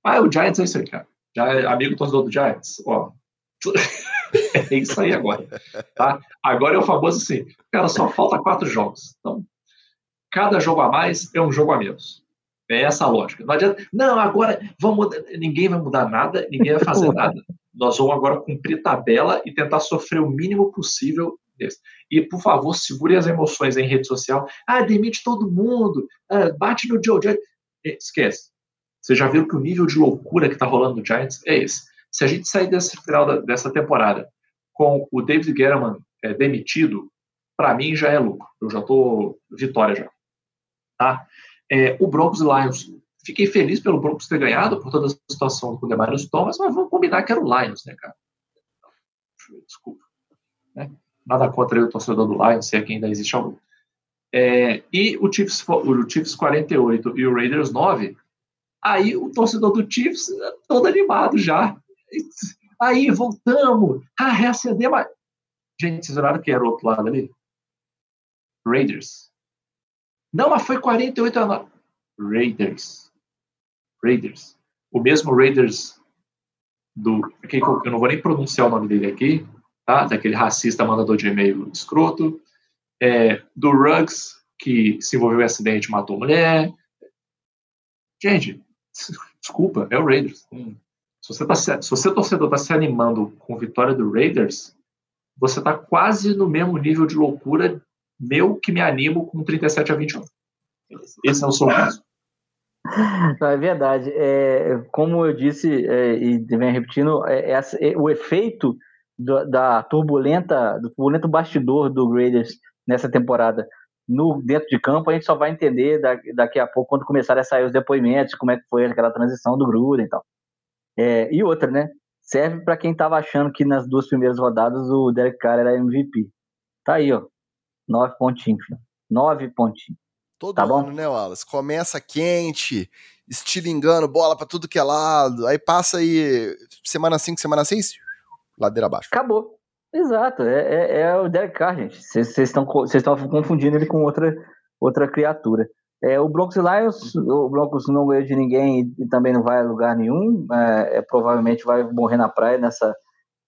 Ah, o Giants é isso aí, cara. Já é amigo torcedor do Giants, ó. é isso aí agora. Tá? Agora é o famoso assim, cara, só falta quatro jogos. Então, cada jogo a mais é um jogo a menos. É essa a lógica. Não adianta, não, agora vamos, ninguém vai mudar nada, ninguém vai fazer nada. Nós vamos agora cumprir tabela e tentar sofrer o mínimo possível E, por favor, segure as emoções em rede social. Ah, demite todo mundo, ah, bate no Joe Giants. Esquece. Você já viu que o nível de loucura que está rolando no Giants é esse. Se a gente sair desse final da, dessa temporada com o David Guerrero é, demitido, para mim já é lucro. Eu já estou vitória já. Tá? É, o Broncos e Lions. Fiquei feliz pelo Broncos ter ganhado por toda a situação com o Demarius Thomas, mas vamos combinar que era o Lions, né, cara? Desculpa. Né? Nada contra o torcedor do Lions, se é que ainda existe algum. É, e o Chiefs, o Chiefs 48 e o Raiders 9, aí o torcedor do Chiefs é todo animado já. Aí, voltamos. Ah, reacender mais. Gente, vocês olharam que era o outro lado ali? Raiders. Não, mas foi 48 a 9. Raiders. Raiders. O mesmo Raiders do. Eu não vou nem pronunciar o nome dele aqui, tá? Daquele racista mandador de e-mail escroto. É, do Ruggs, que se envolveu em acidente matou mulher. Gente, desculpa, é o Raiders. Hum. Se você, tá, se você torcedor está se animando com a vitória do Raiders, você está quase no mesmo nível de loucura meu que me animo com 37 a 21. Esse é o seu caso. é verdade. É, como eu disse, é, e vem repetindo, é, é, o efeito do, da turbulenta, do turbulento bastidor do Raiders nessa temporada no dentro de campo, a gente só vai entender daqui a pouco, quando começarem a sair os depoimentos, como é que foi aquela transição do Gruden e tal. É, e outra, né? Serve para quem estava achando que nas duas primeiras rodadas o Derek Carr era MVP. Tá aí, ó. Nove pontinhos, filho. Nove pontinhos. Todo tá ano, bom? né, Wallace? Começa quente, estilingando, bola para tudo que é lado. Aí passa aí semana 5, semana 6, ladeira abaixo. Acabou. Exato. É, é, é o Derek Carr, gente. Vocês estão confundindo ele com outra, outra criatura. É, o Broncos Lions, o Broncos não ganhou de ninguém e, também não vai a lugar nenhum. É, é, provavelmente vai morrer na praia nessa.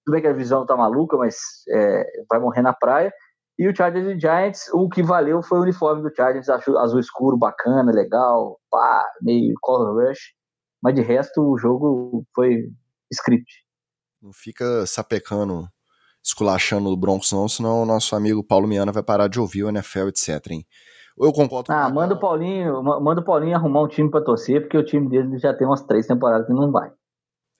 Tudo bem que a visão tá maluca, mas é, vai morrer na praia. E o Chargers e Giants, o que valeu foi o uniforme do Chargers, azul escuro, bacana, legal, pá, meio color rush. Mas de resto, o jogo foi script. Não fica sapecando, esculachando o Broncos, não, senão o nosso amigo Paulo Miana vai parar de ouvir o NFL, etc. Hein? Eu concordo com Ah, manda o Paulinho, manda o Paulinho arrumar um time para torcer, porque o time dele já tem umas três temporadas que não vai.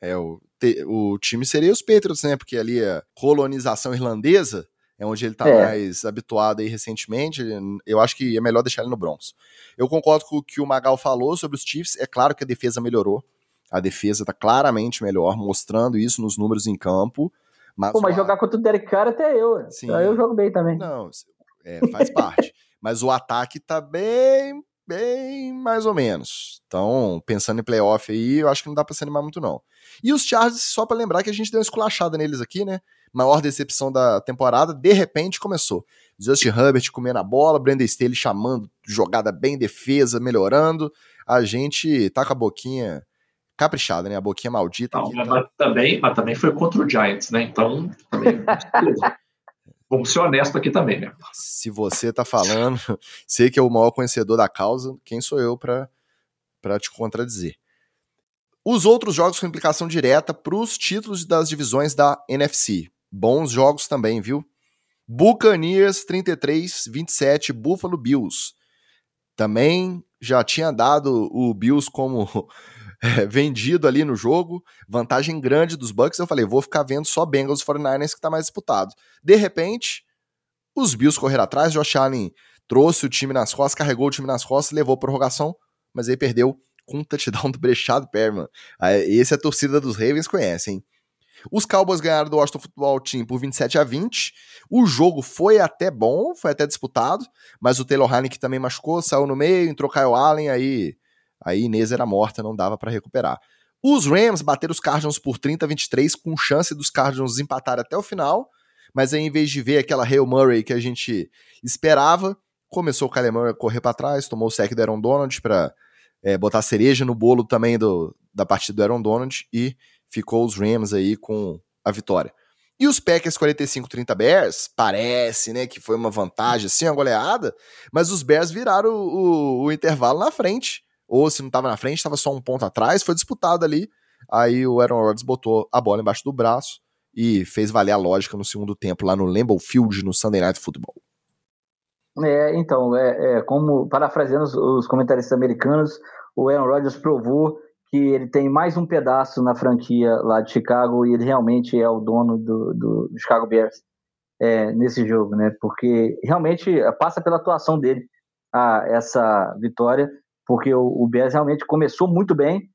É, o, te, o time seria os Patriots, né? Porque ali a colonização irlandesa é onde ele tá é. mais habituado aí recentemente. Eu acho que é melhor deixar ele no Broncos. Eu concordo com o que o Magal falou sobre os Chiefs. É claro que a defesa melhorou. A defesa tá claramente melhor, mostrando isso nos números em campo. Mas, Pô, mas jogar contra o Derek Carr até eu. Sim. Eu jogo bem também. Não, é, faz parte. Mas o ataque tá bem, bem mais ou menos. Então, pensando em playoff aí, eu acho que não dá pra se animar muito, não. E os Chargers, só para lembrar que a gente deu uma esculachada neles aqui, né? Maior decepção da temporada, de repente começou. Justin Herbert comendo a bola, Brandon Staley chamando, jogada bem, defesa, melhorando. A gente tá com a boquinha caprichada, né? A boquinha maldita. Não, mas, tá... também, mas também foi contra o Giants, né? Então, também. Vamos ser honestos aqui também, né? Se você tá falando, sei que é o maior conhecedor da causa, quem sou eu para te contradizer? Os outros jogos com implicação direta para os títulos das divisões da NFC. Bons jogos também, viu? Buccaneers 33, 27, Buffalo Bills. Também já tinha dado o Bills como é, vendido ali no jogo, vantagem grande dos Bucks. Eu falei, vou ficar vendo só Bengals e 49ers que tá mais disputado. De repente, os Bills correram atrás, Josh Allen trouxe o time nas costas, carregou o time nas costas, levou a prorrogação, mas aí perdeu com um touchdown do Brechado Perman. Esse a torcida dos Ravens conhece, hein? Os Cowboys ganharam do Washington Football Team por 27 a 20. O jogo foi até bom, foi até disputado, mas o Taylor Haneke também machucou, saiu no meio, entrou Kyle Allen, aí, aí Inês era morta, não dava para recuperar. Os Rams bateram os Cardinals por 30 a 23, com chance dos Cardinals empatarem até o final, mas aí em vez de ver aquela Hail Murray que a gente esperava, começou o Kyler Murray a correr para trás, tomou o sec do Aaron Donald para é, botar cereja no bolo também do, da partida do Aaron Donald e ficou os Rams aí com a vitória. E os Packers 45-30 Bears, parece, né, que foi uma vantagem, assim, uma goleada, mas os Bears viraram o, o, o intervalo na frente, ou se não estava na frente, estava só um ponto atrás, foi disputado ali, aí o Aaron Rodgers botou a bola embaixo do braço e fez valer a lógica no segundo tempo lá no Lambeau Field, no Sunday Night Football. É, então, é, é como, parafraseando os, os comentaristas americanos, o Aaron Rodgers provou que ele tem mais um pedaço na franquia lá de Chicago e ele realmente é o dono do, do, Chicago Bears é, nesse jogo, né? Porque realmente passa pela atuação dele a, essa vitória, porque o, o Bears realmente começou muito bem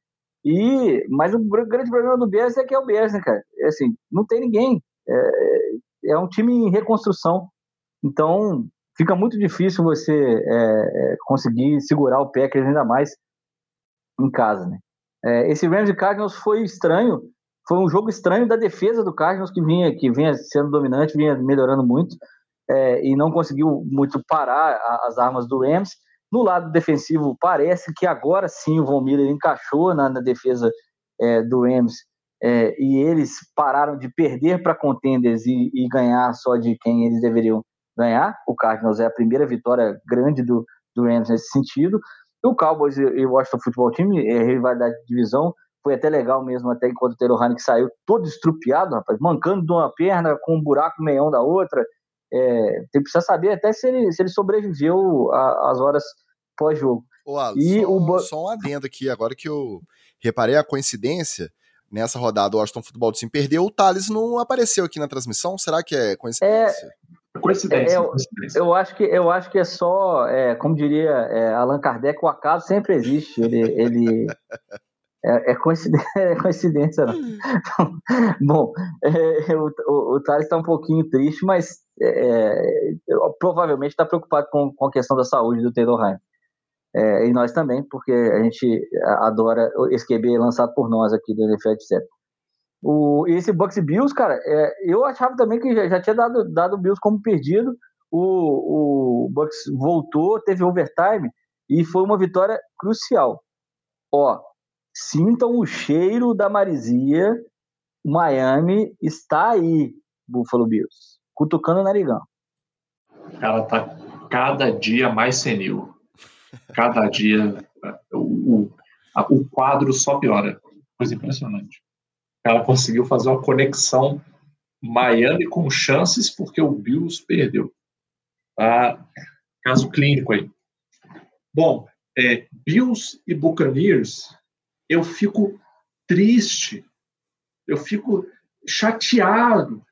e mas o grande problema do Bears é que é o Bears, né, cara? É assim, não tem ninguém. É, é um time em reconstrução, então fica muito difícil você é, é conseguir segurar o Packers ainda mais em casa, né? É, esse Rams e Cardinals foi estranho, foi um jogo estranho da defesa do Cardinals que vinha, que vinha sendo dominante, vinha melhorando muito é, e não conseguiu muito parar a, as armas do Rams. No lado defensivo, parece que agora sim o Von Miller encaixou na, na defesa é, do Rams é, e eles pararam de perder para contenders e, e, ganhar só de quem eles deveriam ganhar. O Cardinals é a primeira vitória grande do, do Rams nesse sentido. O Cowboys e o Washington Football Team, é rivalidade de divisão, foi até legal mesmo, até enquanto o Taylor Haneke saiu todo estrupiado, rapaz, mancando de uma perna com um buraco meião da outra. É, tem precisa saber até se ele, se ele sobreviveu às horas pós-jogo. E só, o... só um adendo aqui, agora que eu reparei a coincidência, nessa rodada o Washington Futebol Team perdeu, o Thales não apareceu aqui na transmissão, será que é coincidência? É, Coincidência. É, eu, coincidência. eu, acho que, eu acho que é só, é, como diria é, Allan Kardec, o acaso sempre existe. Ele, ele é, é, coincidência, é coincidência, não. Então, bom, é, o, o, o Thales está um pouquinho triste, mas é, provavelmente está preocupado com, com a questão da saúde do Taylor Heim. e nós também, porque a gente adora esse QB lançado por nós aqui do NFL, etc. O, esse Bucks e Bills, cara, é, eu achava também que já, já tinha dado, dado o Bills como perdido. O, o Bucks voltou, teve overtime e foi uma vitória crucial. Ó, sintam o cheiro da marisia. Miami está aí, Buffalo Bills, cutucando o narigão. Ela tá cada dia mais senil. Cada dia o, o, o quadro só piora. Coisa impressionante ela conseguiu fazer uma conexão Miami com chances porque o Bills perdeu. Ah, caso clínico aí. Bom, é, Bills e Buccaneers, eu fico triste, eu fico chateado.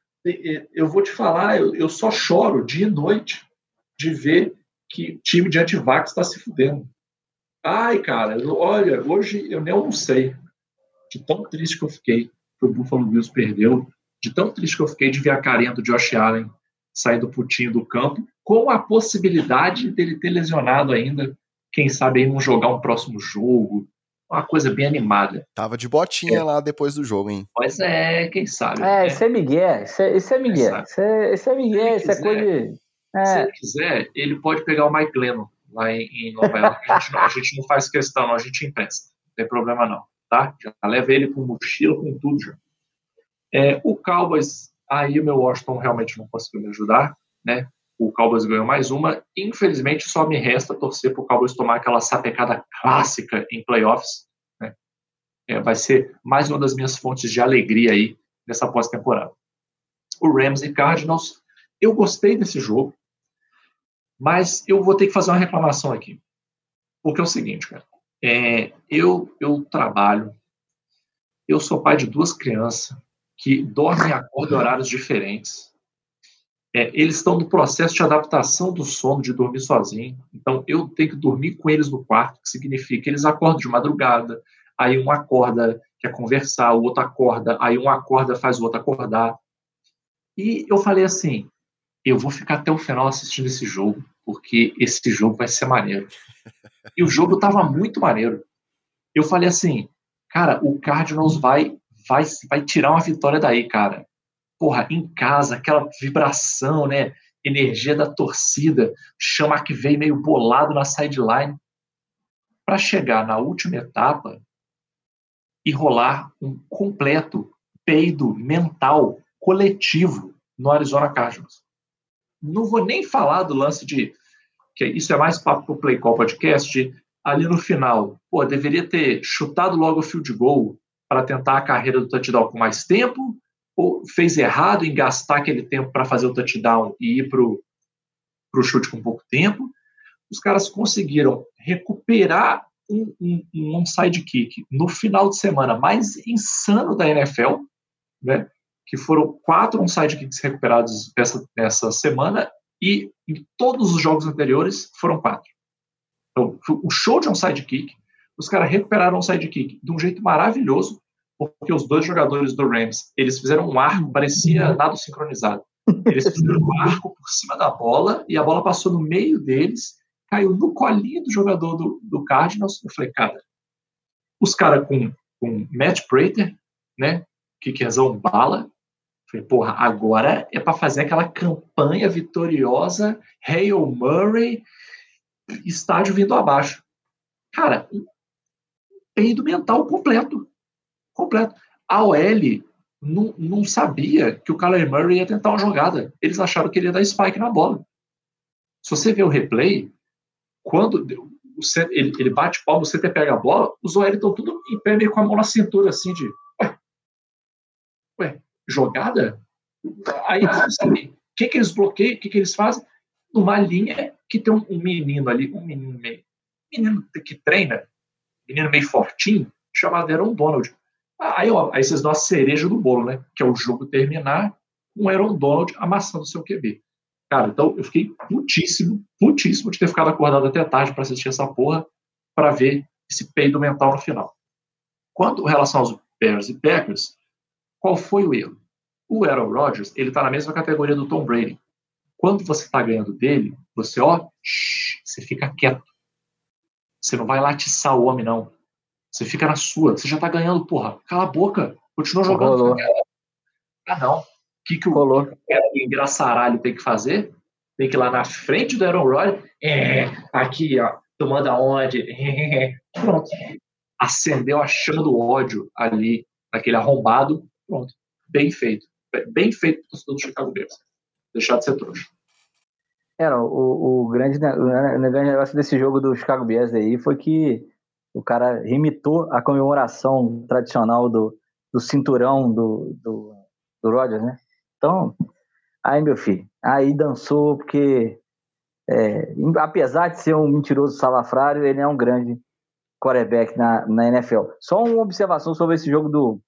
Eu vou te falar, eu, eu só choro dia e noite de ver que time de antivax está se fudendo. Ai, cara, olha, hoje eu nem não sei de tão triste que eu fiquei que o Buffalo Bills perdeu, de tão triste que eu fiquei de ver a carinha do Josh Allen sair do putinho do campo, com a possibilidade dele ter lesionado ainda, quem sabe aí não jogar um próximo jogo, uma coisa bem animada. Tava de botinha é. lá depois do jogo, hein? Pois é, quem sabe. É, né? isso é Miguel, isso é, isso é Miguel, isso é, isso é Miguel, isso é coisa de... É. Se ele quiser, ele pode pegar o Mike Lennon lá em, em Nova York. A gente, não, a gente não faz questão, a gente empresta. Não tem problema não tá? Já leva ele com mochila, com tudo já. É, o Cowboys, aí o meu Washington realmente não conseguiu me ajudar, né? O Cowboys ganhou mais uma. Infelizmente, só me resta torcer para o Cowboys tomar aquela sapecada clássica em playoffs. Né? É, vai ser mais uma das minhas fontes de alegria aí nessa pós-temporada. O Rams e Cardinals, eu gostei desse jogo, mas eu vou ter que fazer uma reclamação aqui. Porque é o seguinte, cara. É, eu, eu trabalho, eu sou pai de duas crianças que dormem e acordam em horários diferentes. É, eles estão no processo de adaptação do sono, de dormir sozinho. Então, eu tenho que dormir com eles no quarto, que significa que eles acordam de madrugada, aí um acorda, quer conversar, o outro acorda, aí um acorda, faz o outro acordar. E eu falei assim, eu vou ficar até o final assistindo esse jogo, porque esse jogo vai ser maneiro. E o jogo estava muito maneiro. Eu falei assim, cara, o Cardinals vai, vai, vai tirar uma vitória daí, cara. Porra, em casa, aquela vibração, né? Energia da torcida, chama que veio meio bolado na sideline, para chegar na última etapa e rolar um completo peido mental coletivo no Arizona Cardinals. Não vou nem falar do lance de que isso é mais papo para o Play Call Podcast, ali no final, pô, deveria ter chutado logo o field goal para tentar a carreira do touchdown com mais tempo, fez errado em gastar aquele tempo para fazer o touchdown e ir para o chute com pouco tempo. Os caras conseguiram recuperar um, um, um onside kick no final de semana mais insano da NFL, né? que foram quatro onside kicks recuperados essa, essa semana e em todos os jogos anteriores foram quatro. Então, o show de onside kick, os caras recuperaram um sidekick de um jeito maravilhoso, porque os dois jogadores do Rams, eles fizeram um arco, parecia nada sincronizado. Eles fizeram um arco por cima da bola e a bola passou no meio deles, caiu no colinho do jogador do, do Cardinals. Eu falei, cara, os caras com, com Matt Prater, né, que querzão bala, Falei, porra, agora é para fazer aquela campanha vitoriosa, Hale Murray, estádio vindo abaixo. Cara, um peido mental completo. Completo. A OL não, não sabia que o Kyler Murray ia tentar uma jogada. Eles acharam que ele ia dar spike na bola. Se você vê o replay, quando ele, bate palma, o CT pega a bola, os OL estão tudo em pé, meio com a mão na cintura, assim, de. Ué, ué jogada, aí eles sabem o que, que eles bloqueiam, o que, que eles fazem, numa linha que tem um, um menino ali, um menino meio, menino que treina, menino meio fortinho, chamado Aaron Donald. Aí, ó, aí vocês dão a cereja do bolo, né? Que é o jogo terminar com Aaron Donald amassando o seu QB. Cara, então eu fiquei putíssimo, putíssimo de ter ficado acordado até tarde para assistir essa porra, para ver esse peido mental no final. Quanto em relação aos Bears e Packers, qual foi o erro? O Aaron Rodgers, ele está na mesma categoria do Tom Brady. Quando você está ganhando dele, você, ó, shh, você fica quieto. Você não vai lá atiçar o homem, não. Você fica na sua. Você já está ganhando, porra. Cala a boca. Continua jogando. Ah, não. O que, que o, Rolou. o engraçaralho tem que fazer? Tem que ir lá na frente do Aaron Rodgers. É, aqui, ó. Tomando aonde? Pronto. Acendeu a chama do ódio ali, naquele arrombado Pronto. Bem feito. Bem feito o torcedor do Chicago Bears. Deixar de ser trouxa. Era, o, o, grande, o grande negócio desse jogo do Chicago Bears aí foi que o cara imitou a comemoração tradicional do, do cinturão do, do, do Rodgers, né? Então, aí, meu filho, aí dançou, porque é, apesar de ser um mentiroso salafrário, ele é um grande quarterback na, na NFL. Só uma observação sobre esse jogo do,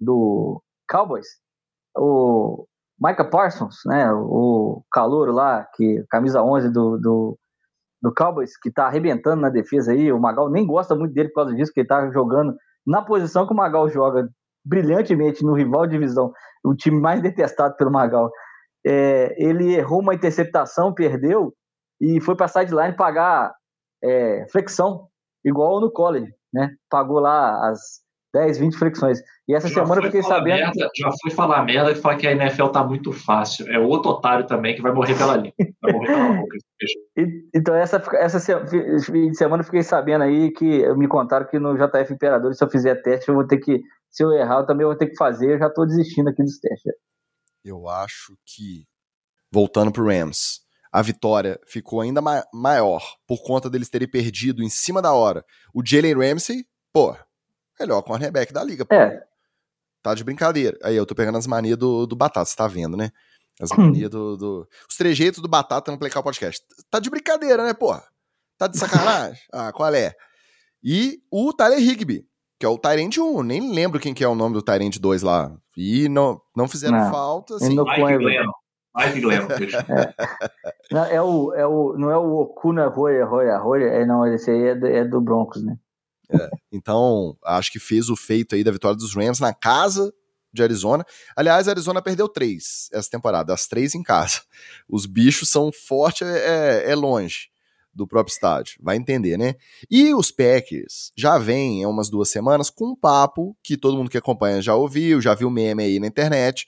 do Cowboys, o Micah Parsons, né, o calouro lá, que camisa 11 do, do, do Cowboys, que tá arrebentando na defesa aí, o Magal nem gosta muito dele por causa disso, porque ele tá jogando na posição que o Magal joga brilhantemente no rival de divisão, o time mais detestado pelo Magal. É, ele errou uma interceptação, perdeu, e foi para sideline pagar é, flexão, igual no college, né? Pagou lá as 10, 20 flexões. E essa já semana eu fiquei sabendo. Merda, já foi falar merda e falar que a NFL tá muito fácil. É outro otário também que vai morrer pela língua. Vai morrer pela boca. então, essa, essa fim de semana eu fiquei sabendo aí que me contaram que no JF Imperador, se eu fizer teste, eu vou ter que. Se eu errar, eu também vou ter que fazer. Eu já tô desistindo aqui dos testes. Eu acho que. Voltando pro Rams. A vitória ficou ainda ma maior por conta deles terem perdido em cima da hora. O Jalen Ramsey, pô, melhor cornerback da liga. Pô. É. Tá de brincadeira. Aí eu tô pegando as manias do, do Batata, você tá vendo, né? As manias do, do, Os trejeitos do Batata no Playcar Podcast. Tá de brincadeira, né, porra? Tá de sacanagem? ah, qual é? E o Tyler Higby, que é o Tyrande 1. Nem lembro quem que é o nome do Tyrande 2 lá. E não, não fizeram não. falta. Assim. Mike Glennon, é. Não, é o, é o, não é o Okuna Roya, Roya, Roya, é, não, esse aí é do, é do Broncos, né? É, então, acho que fez o feito aí da vitória dos Rams na casa de Arizona. Aliás, a Arizona perdeu três essa temporada, as três em casa. Os bichos são fortes, é, é, é longe do próprio estádio, vai entender, né? E os Packers já vêm há umas duas semanas com um papo que todo mundo que acompanha já ouviu, já viu meme aí na internet,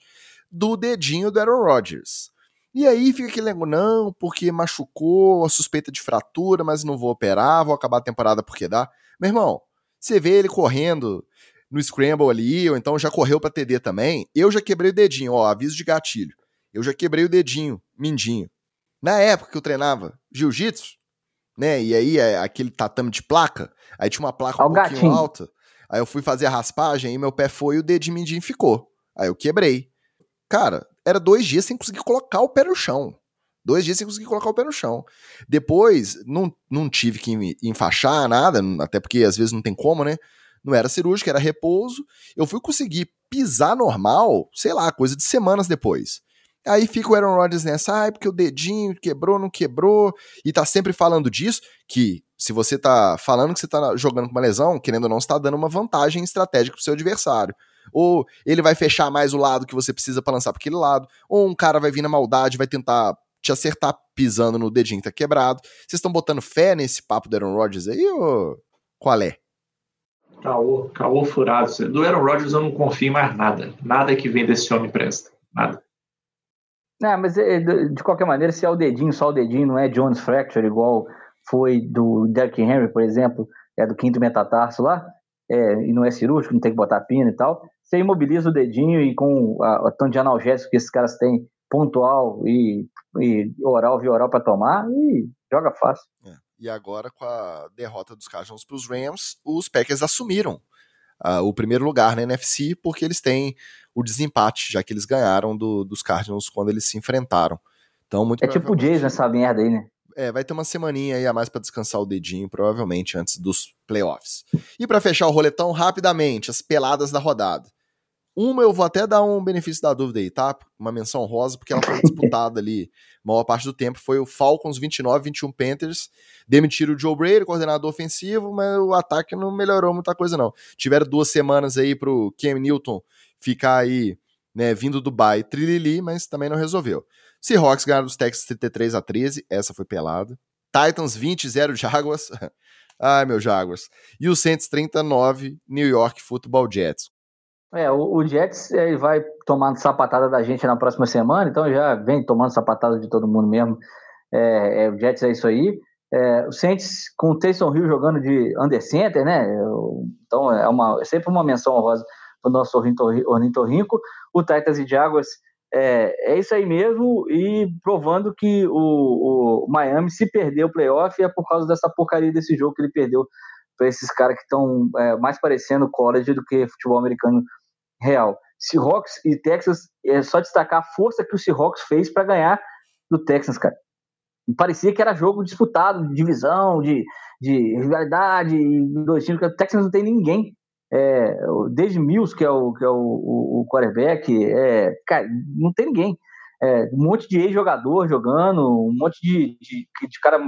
do dedinho do Aaron Rodgers. E aí fica aquele negócio, não, porque machucou, a suspeita de fratura, mas não vou operar, vou acabar a temporada porque dá. Meu irmão, você vê ele correndo no scramble ali, ou então já correu para TD também. Eu já quebrei o dedinho, ó, aviso de gatilho. Eu já quebrei o dedinho, mindinho. Na época que eu treinava jiu-jitsu, né? E aí é aquele tatame de placa, aí tinha uma placa um pouquinho gatinho. alta. Aí eu fui fazer a raspagem e meu pé foi e o dedinho mindinho ficou. Aí eu quebrei. Cara, era dois dias sem conseguir colocar o pé no chão. Dois dias sem conseguir colocar o pé no chão. Depois, não, não tive que enfaixar nada, até porque às vezes não tem como, né? Não era cirúrgico, era repouso. Eu fui conseguir pisar normal, sei lá, coisa de semanas depois. Aí fica o Aaron Rodgers nessa, ah, porque o dedinho quebrou, não quebrou, e tá sempre falando disso, que se você tá falando que você tá jogando com uma lesão, querendo ou não, você tá dando uma vantagem estratégica pro seu adversário. Ou ele vai fechar mais o lado que você precisa para lançar para aquele lado, ou um cara vai vir na maldade, vai tentar te acertar pisando no dedinho que tá quebrado. Vocês estão botando fé nesse papo do Aaron Rodgers aí, ou qual é? Caô, caô furado. Do Aaron Rodgers eu não confio em mais nada. Nada que vem desse homem presta. Nada. Não, mas é, de qualquer maneira, se é o dedinho, só o dedinho, não é Jones Fracture, igual foi do Derrick Henry, por exemplo, é do quinto metatarso lá, é, e não é cirúrgico, não tem que botar pino e tal, você imobiliza o dedinho e com a, tanto de analgésico que esses caras têm, pontual e, e oral via oral para tomar, e joga fácil. É. E agora, com a derrota dos Cardinals para os Rams, os Packers assumiram uh, o primeiro lugar na NFC, porque eles têm o desempate, já que eles ganharam do, dos Cardinals quando eles se enfrentaram. Então, muito é tipo o Jays nessa merda aí, né? É, vai ter uma semaninha aí a mais para descansar o dedinho, provavelmente antes dos playoffs. E para fechar o roletão rapidamente, as peladas da rodada. Uma eu vou até dar um benefício da dúvida aí, tá? Uma menção rosa, porque ela foi disputada ali maior parte do tempo. Foi o Falcons 29, 21 Panthers. Demitiram o Joe Brady, coordenador ofensivo, mas o ataque não melhorou muita coisa, não. Tiveram duas semanas aí pro Cam Newton ficar aí, né, vindo do Dubai, trilili, mas também não resolveu. Seahawks ganharam dos Texans 33 a 13, essa foi pelada. Titans 20 0 Jaguars. Ai, meu Jaguars. E o Saints 39 New York Football Jets. É, o, o Jets ele vai tomando sapatada da gente na próxima semana, então já vem tomando sapatada de todo mundo mesmo. É, é, o Jets é isso aí. É, o Saints com o Taysom Hill jogando de under center, né? Então é, uma, é sempre uma menção honrosa do nosso ornitorrinco. O Titans e Jaguars é, é isso aí mesmo e provando que o, o Miami se perdeu o playoff é por causa dessa porcaria desse jogo que ele perdeu para esses caras que estão é, mais parecendo college do que futebol americano real. Seahawks e Texas, é só destacar a força que o Seahawks fez para ganhar do Texas, cara. Parecia que era jogo disputado, de divisão, de, de rivalidade, dois times. O Texas não tem ninguém. É, desde Mills, que é o, que é o, o, o quarterback, é, cara, não tem ninguém. É, um monte de ex-jogador jogando, um monte de, de, de cara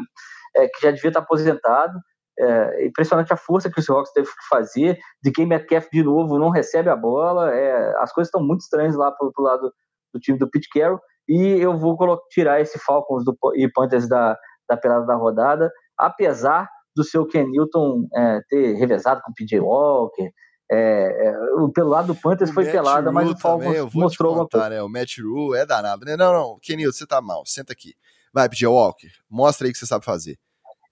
é, que já devia estar aposentado. É impressionante a força que o Seahawks teve que fazer. De quem Metcalf de novo não recebe a bola. É, as coisas estão muito estranhas lá pro, pro lado do time do Pete Carroll. E eu vou tirar esse Falcons do, e Panthers da, da pelada da rodada, apesar do seu Ken Newton é, ter revezado com o PJ Walker. É, é, pelo lado do Panthers o foi Matt pelada, mas o Falcons mostrou contar, uma coisa. Né? O Matt Rule é danado, né? Não, não, Ken Newton, você tá mal, senta aqui. Vai, PJ Walker, mostra aí o que você sabe fazer.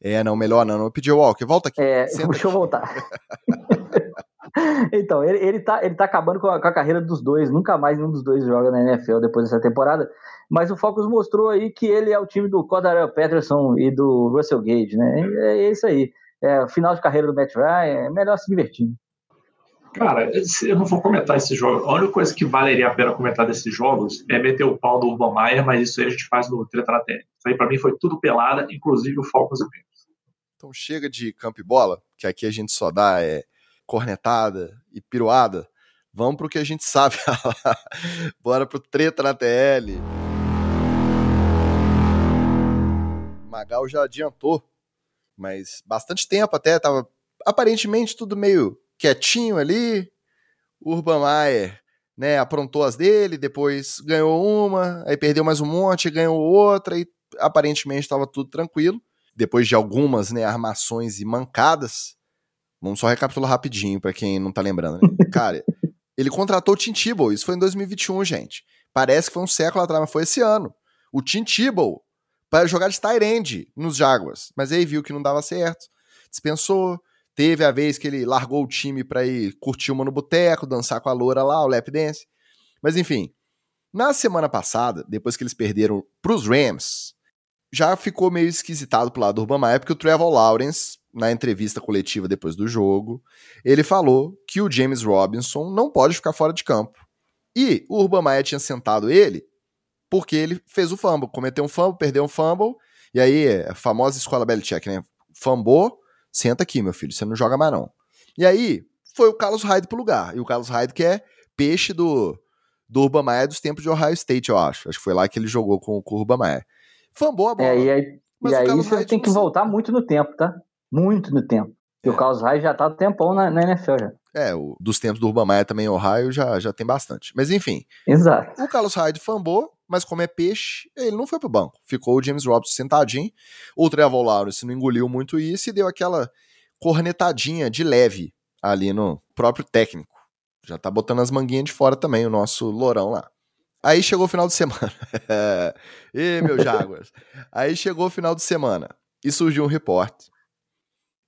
É, não, melhor não. Não pediu Walker, volta aqui. É, deixa aqui. eu voltar. então, ele, ele, tá, ele tá acabando com a, com a, carreira dos dois. Nunca mais nenhum dos dois joga na NFL depois dessa temporada. Mas o Focus mostrou aí que ele é o time do Cordarel Patterson e do Russell Gage, né? É, é isso aí. É, final de carreira do Matt Ryan, é melhor se divertindo. Cara, eu não vou comentar esse jogo. A única coisa que valeria a pena comentar desses jogos é meter o pau do Urban Meyer, mas isso aí a gente faz no Treta na. Isso aí pra mim foi tudo pelada, inclusive o Falcons e. Então chega de campo e bola, que aqui a gente só dá é, cornetada e piruada. Vamos pro que a gente sabe. Bora pro treta na TL. Magal já adiantou, mas bastante tempo até, tava aparentemente tudo meio quietinho ali. Urban Meyer, né, aprontou as dele, depois ganhou uma, aí perdeu mais um monte, ganhou outra e aparentemente estava tudo tranquilo. Depois de algumas, né, armações e mancadas, vamos só recapitular rapidinho para quem não tá lembrando. Né? Cara, ele contratou o Tim Tebow, isso foi em 2021, gente. Parece que foi um século atrás, mas foi esse ano. O Tim Tebow para jogar de tight nos Jaguars, mas aí viu que não dava certo, dispensou, Teve a vez que ele largou o time para ir curtir uma no boteco, dançar com a loura lá, o lap dance. Mas enfim, na semana passada, depois que eles perderam pros Rams, já ficou meio esquisitado pro lado do Urban Meyer, porque o Trevor Lawrence, na entrevista coletiva depois do jogo, ele falou que o James Robinson não pode ficar fora de campo. E o Urban Meyer tinha sentado ele porque ele fez o fumble, cometeu um fumble, perdeu um fumble, e aí, a famosa escola Belichick, né? Fambou, Senta aqui, meu filho, você não joga mais não. E aí, foi o Carlos Hyde pro lugar. E o Carlos Hyde que é peixe do, do Urban Meyer dos tempos de Ohio State, eu acho. Acho que foi lá que ele jogou com, com o Urban Meyer. Fambou a bola. É, e aí, e aí você Hyde tem que voltar muito no tempo, tá? Muito no tempo. E é. o Carlos Hyde já tá tempão na, na NFL já. É, o, dos tempos do Urban Meyer também Ohio já, já tem bastante. Mas enfim. Exato. O Carlos Hyde fambou, mas como é peixe, ele não foi pro banco. Ficou o James Robinson sentadinho. O Trevor Lawrence não engoliu muito isso e deu aquela cornetadinha de leve ali no próprio técnico. Já tá botando as manguinhas de fora também, o nosso lourão lá. Aí chegou o final de semana. Ê, meu Jaguars. Aí chegou o final de semana e surgiu um reporte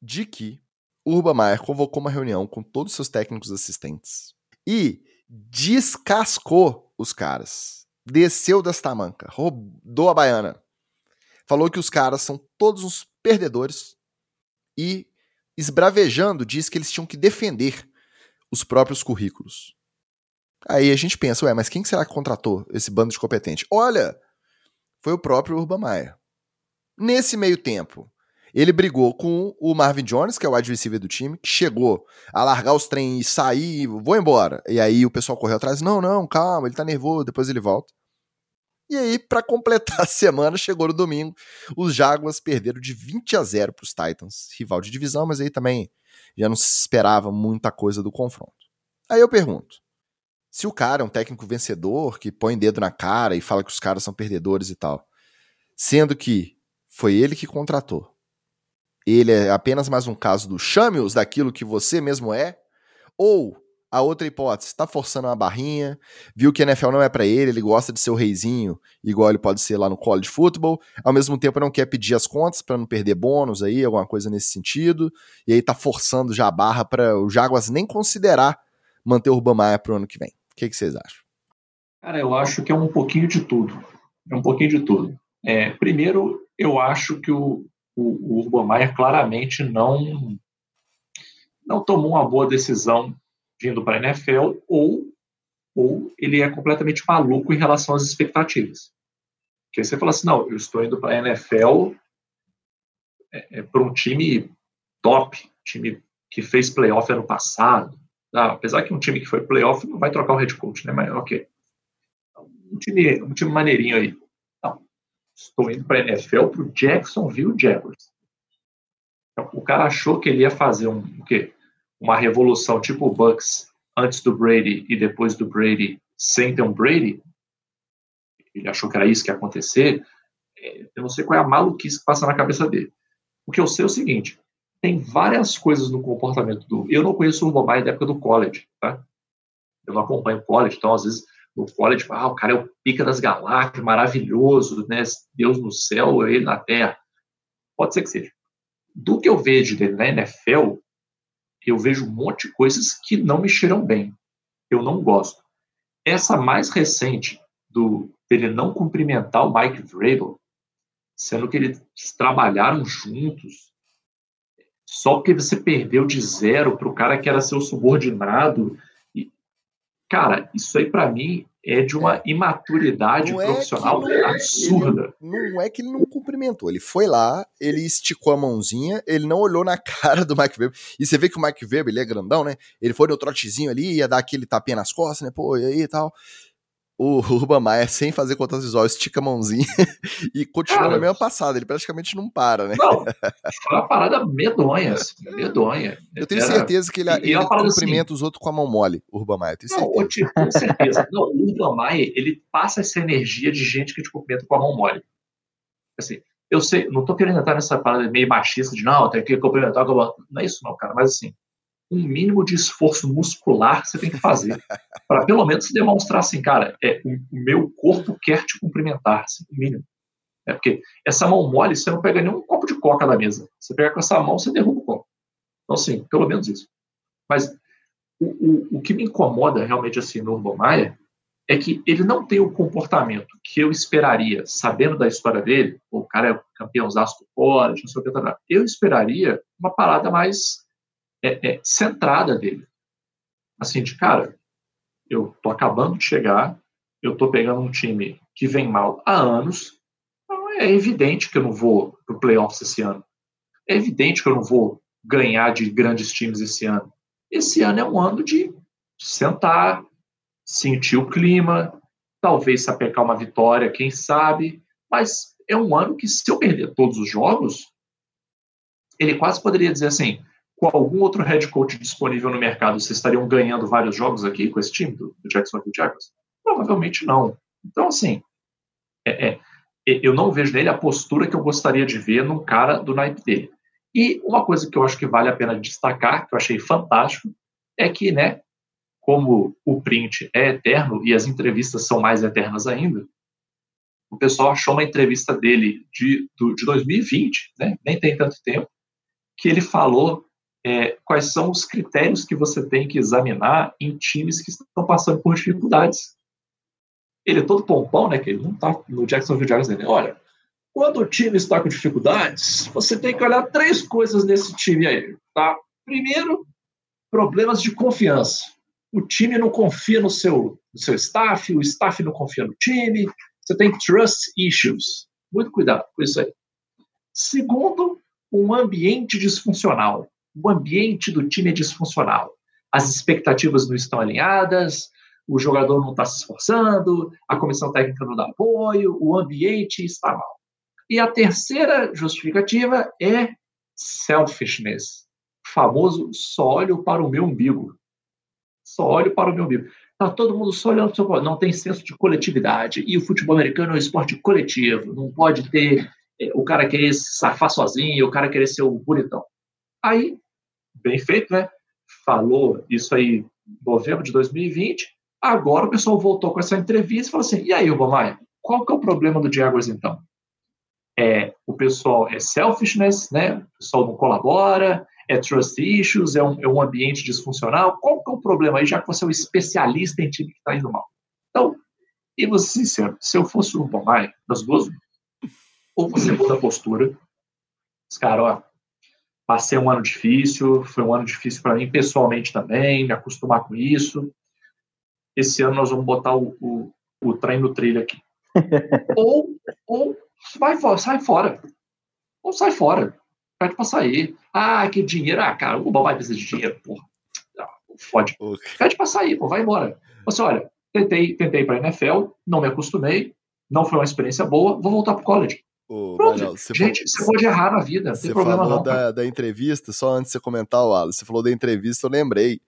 de que Urba Maier convocou uma reunião com todos os seus técnicos assistentes e descascou os caras desceu das tamancas, rodou a baiana. Falou que os caras são todos uns perdedores e, esbravejando, diz que eles tinham que defender os próprios currículos. Aí a gente pensa, ué, mas quem será que contratou esse bando de competente? Olha, foi o próprio Urban Meyer. Nesse meio tempo, ele brigou com o Marvin Jones, que é o receiver do time, que chegou a largar os trem e sair, vou embora. E aí o pessoal correu atrás, não, não, calma, ele tá nervoso, depois ele volta. E aí, para completar a semana, chegou no domingo, os Jaguars perderam de 20 a 0 para os Titans, rival de divisão, mas aí também já não se esperava muita coisa do confronto. Aí eu pergunto, se o cara é um técnico vencedor, que põe dedo na cara e fala que os caras são perdedores e tal, sendo que foi ele que contratou, ele é apenas mais um caso do chame-os daquilo que você mesmo é? Ou a outra hipótese, está forçando uma barrinha, viu que a NFL não é para ele, ele gosta de ser o reizinho, igual ele pode ser lá no college football, ao mesmo tempo não quer pedir as contas para não perder bônus aí, alguma coisa nesse sentido, e aí tá forçando já a barra para o Jaguars nem considerar manter o Urban Meyer pro ano que vem. O que, que vocês acham? Cara, eu acho que é um pouquinho de tudo. É um pouquinho de tudo. É, primeiro, eu acho que o, o, o Urban Meyer claramente não não tomou uma boa decisão vindo para a NFL ou ou ele é completamente maluco em relação às expectativas. Que você fala assim, não, eu estou indo para a NFL é, é, para um time top, time que fez playoff ano passado. Ah, apesar que um time que foi playoff não vai trocar o head coach, né? Mas ok. Um time, um time maneirinho aí. Estou indo para a NFL para o Jacksonville Jaguars. O cara achou que ele ia fazer um, o quê? uma revolução tipo o Bucks antes do Brady e depois do Brady sem ter um Brady. Ele achou que era isso que ia acontecer. É, eu não sei qual é a maluquice que passa na cabeça dele. O que eu sei é o seguinte: tem várias coisas no comportamento do. Eu não conheço o Urban da época do college, tá? Eu não acompanho college, então às vezes no college, ah, o cara é o pica das galáxias, maravilhoso, né? Deus no céu, ele na terra. Pode ser que seja. Do que eu vejo dele na NFL, eu vejo um monte de coisas que não me cheiram bem. Eu não gosto. Essa mais recente do dele não cumprimentar o Mike Vrabel, sendo que eles trabalharam juntos, só porque você perdeu de zero para o cara que era seu subordinado Cara, isso aí para mim é de uma é. imaturidade não profissional é não, absurda. Ele, não é que ele não cumprimentou, ele foi lá, ele esticou a mãozinha, ele não olhou na cara do Mike Weber. E você vê que o Mike Weber, ele é grandão, né? Ele foi no trotezinho ali, ia dar aquele tapinha nas costas, né? Pô, e aí e tal. O Urban Maia, sem fazer contas visuais, estica a mãozinha e continua Cara, na mesma passada. Ele praticamente não para, né? Não, foi uma parada medonha, assim, medonha. Eu tenho Era... certeza que ele, e, ele cumprimenta assim, os outros com a mão mole, o Urban Maia. Tenho não, certeza. Certeza. não, o Urban Maia, ele passa essa energia de gente que te cumprimenta com a mão mole. Assim, eu sei, não tô querendo entrar nessa parada meio machista de não, tem que cumprimentar com a mão. Não é isso não, cara, mas assim, um mínimo de esforço muscular você tem que fazer para pelo menos demonstrar assim, cara, é, o, meu corpo quer te cumprimentar, assim, o mínimo. É porque essa mão mole, você não pega nenhum copo de coca da mesa. Você pega com essa mão, você derruba o copo. Então, assim, pelo menos isso. Mas o, o, o que me incomoda realmente assim no Urban Maia é que ele não tem o comportamento que eu esperaria, sabendo da história dele, o cara é campeãozaço do college, não sei o que, tá, eu esperaria uma parada mais é, é, centrada dele. Assim, de cara, eu tô acabando de chegar, eu tô pegando um time que vem mal há anos, então é evidente que eu não vou pro playoffs esse ano. É evidente que eu não vou ganhar de grandes times esse ano. Esse ano é um ano de sentar, sentir o clima, talvez sapecar uma vitória, quem sabe, mas é um ano que se eu perder todos os jogos, ele quase poderia dizer assim, com algum outro head coach disponível no mercado, vocês estariam ganhando vários jogos aqui com esse time do, do Jacksonville Jaguars? Provavelmente não. Então, assim, é, é, eu não vejo nele a postura que eu gostaria de ver num cara do naipe dele. E uma coisa que eu acho que vale a pena destacar, que eu achei fantástico, é que, né, como o print é eterno e as entrevistas são mais eternas ainda, o pessoal achou uma entrevista dele de, do, de 2020, né, nem tem tanto tempo, que ele falou é, quais são os critérios que você tem que examinar em times que estão passando por dificuldades. Ele é todo pompão, né? Que ele não está no Jacksonville Jaguars. Ele, olha, quando o time está com dificuldades, você tem que olhar três coisas nesse time aí, tá? Primeiro, problemas de confiança. O time não confia no seu, no seu staff, o staff não confia no time. Você tem trust issues. Muito cuidado com isso aí. Segundo, um ambiente disfuncional o ambiente do time é disfuncional. As expectativas não estão alinhadas, o jogador não está se esforçando, a comissão técnica não dá apoio, o ambiente está mal. E a terceira justificativa é selfishness. Famoso só olho para o meu umbigo. Só olho para o meu umbigo. Tá todo mundo só olhando para o seu Não tem senso de coletividade. E o futebol americano é um esporte coletivo. Não pode ter é, o cara querer se safar sozinho, o cara querer ser o bonitão. Aí bem feito, né? Falou isso aí em novembro de 2020. Agora o pessoal voltou com essa entrevista e falou assim: e aí, Obama, qual que é o problema do Jaguars então? É, o pessoal é selfishness, né? O pessoal não colabora, é trust issues, é um, é um ambiente disfuncional. Qual que é o problema aí, já que você é um especialista em time que está indo mal? Então, e você sincero, se eu fosse o Obama, das duas, ou você muda a postura, os caras, ó, Passei um ano difícil, foi um ano difícil para mim pessoalmente também, me acostumar com isso. Esse ano nós vamos botar o, o, o trem no trilho aqui. ou, ou vai, sai fora. Ou sai fora. Pede para sair. Ah, que dinheiro. Ah, cara, o vai precisar de dinheiro, porra. Ah, fode. Pede para sair, pô, vai embora. Você, olha, tentei, tentei para NFL, não me acostumei, não foi uma experiência boa, vou voltar pro college. Pronto, você gente, falou, você pode errar na vida, não tem problema falou não. Da, da entrevista, só antes de você comentar, o Wallace, você falou da entrevista, eu lembrei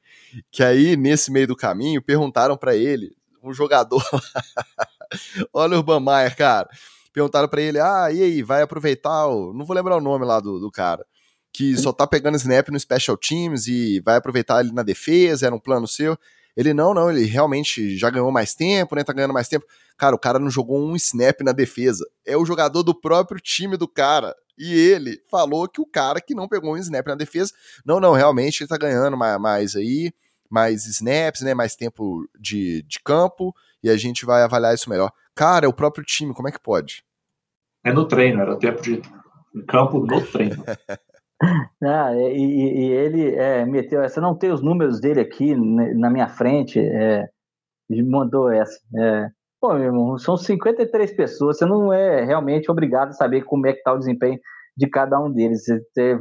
que aí, nesse meio do caminho, perguntaram para ele, um jogador, olha o Urban Meyer, cara, perguntaram para ele, ah, e aí, vai aproveitar, o... não vou lembrar o nome lá do, do cara, que só tá pegando snap no Special Teams e vai aproveitar ele na defesa, era um plano seu. Ele, não, não, ele realmente já ganhou mais tempo, né? Tá ganhando mais tempo. Cara, o cara não jogou um snap na defesa. É o jogador do próprio time do cara. E ele falou que o cara que não pegou um snap na defesa, não, não, realmente ele tá ganhando mais, mais aí, mais snaps, né? Mais tempo de, de campo, e a gente vai avaliar isso melhor. Cara, é o próprio time, como é que pode? É no treino, era tempo de campo no treino. Ah, e, e, ele é, meteu essa, não tem os números dele aqui na minha frente, é, mandou essa. É, pô, meu irmão, são 53 pessoas, você não é realmente obrigado a saber como é que está o desempenho de cada um deles, você,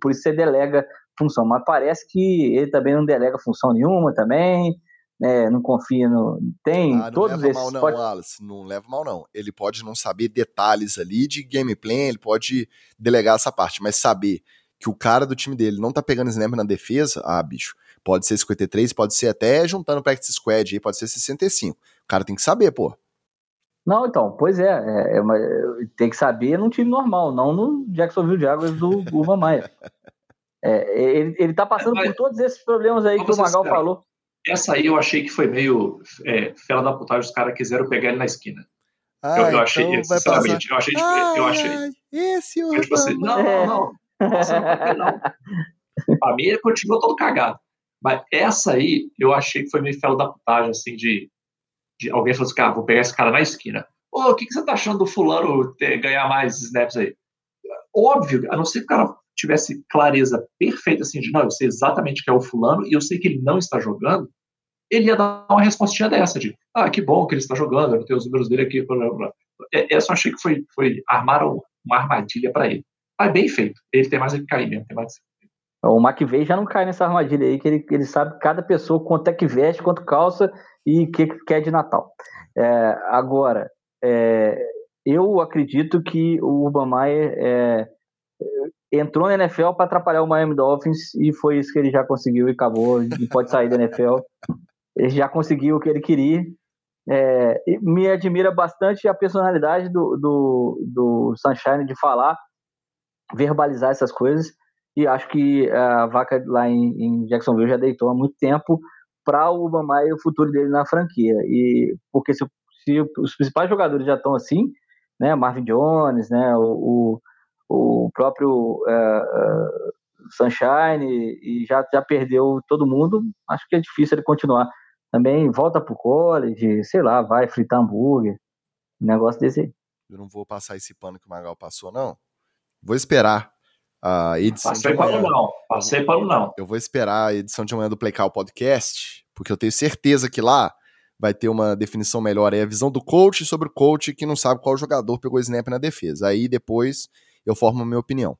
por isso você delega função, mas parece que ele também não delega função nenhuma também, né, não confia no. Tem ah, todos leva esses. Mal, não, pode... Wallace, não leva mal, não. Ele pode não saber detalhes ali de gameplay, ele pode delegar essa parte, mas saber que o cara do time dele não tá pegando snap na defesa, ah, bicho, pode ser 53, pode ser até juntando practice squad aí, pode ser 65. O cara tem que saber, pô. Não, então, pois é, é, é uma, tem que saber num time normal, não no Jacksonville Jaguars do Urban Maia. É, ele, ele tá passando mas, por todos esses problemas aí que o Magal cara, falou. Essa aí eu achei que foi meio é, fela da putagem, os caras quiseram pegar ele na esquina. Ah, eu, eu então achei, sinceramente, eu achei, eu achei. Esse eu, tipo assim, não, não, não. Nossa, não, não. Pra mim ele continuou todo cagado. Mas essa aí eu achei que foi meio fela da putagem, assim, de, de alguém falou assim, cara, vou pegar esse cara na esquina. Ô, o que, que você tá achando do fulano ter, ganhar mais snaps aí? Óbvio, a não ser que o cara tivesse clareza perfeita, assim, de não, eu sei exatamente que é o fulano e eu sei que ele não está jogando, ele ia dar uma respostinha dessa, de, ah, que bom que ele está jogando, eu tenho os números dele aqui, blá, blá, blá. É, essa eu achei que foi, foi armaram uma armadilha para ele. Mas bem feito, ele tem mais que cair mesmo, tem mais o McVeigh já não cai nessa armadilha aí, que ele, ele sabe cada pessoa quanto é que veste, quanto calça e o que, que quer de Natal. É, agora, é, eu acredito que o Urban Meyer é, entrou na NFL para atrapalhar o Miami Dolphins e foi isso que ele já conseguiu e acabou e pode sair da NFL. Ele já conseguiu o que ele queria. É, me admira bastante a personalidade do, do, do Sunshine de falar, verbalizar essas coisas e acho que a vaca lá em, em Jacksonville já deitou há muito tempo para o Obama e o futuro dele na franquia. E porque se, se os principais jogadores já estão assim, né, Marvin Jones, né, o, o, o próprio uh, uh, Sunshine e já já perdeu todo mundo, acho que é difícil ele continuar. Também volta pro college, sei lá, vai fritar hambúrguer, um negócio desse aí. Eu não vou passar esse pano que o Magal passou, não. Vou esperar a edição Passei de amanhã. para o não. Passei para o não. Eu vou esperar a edição de amanhã do Playcal Podcast, porque eu tenho certeza que lá vai ter uma definição melhor aí, a visão do coach sobre o coach que não sabe qual jogador pegou snap na defesa. Aí depois eu formo a minha opinião.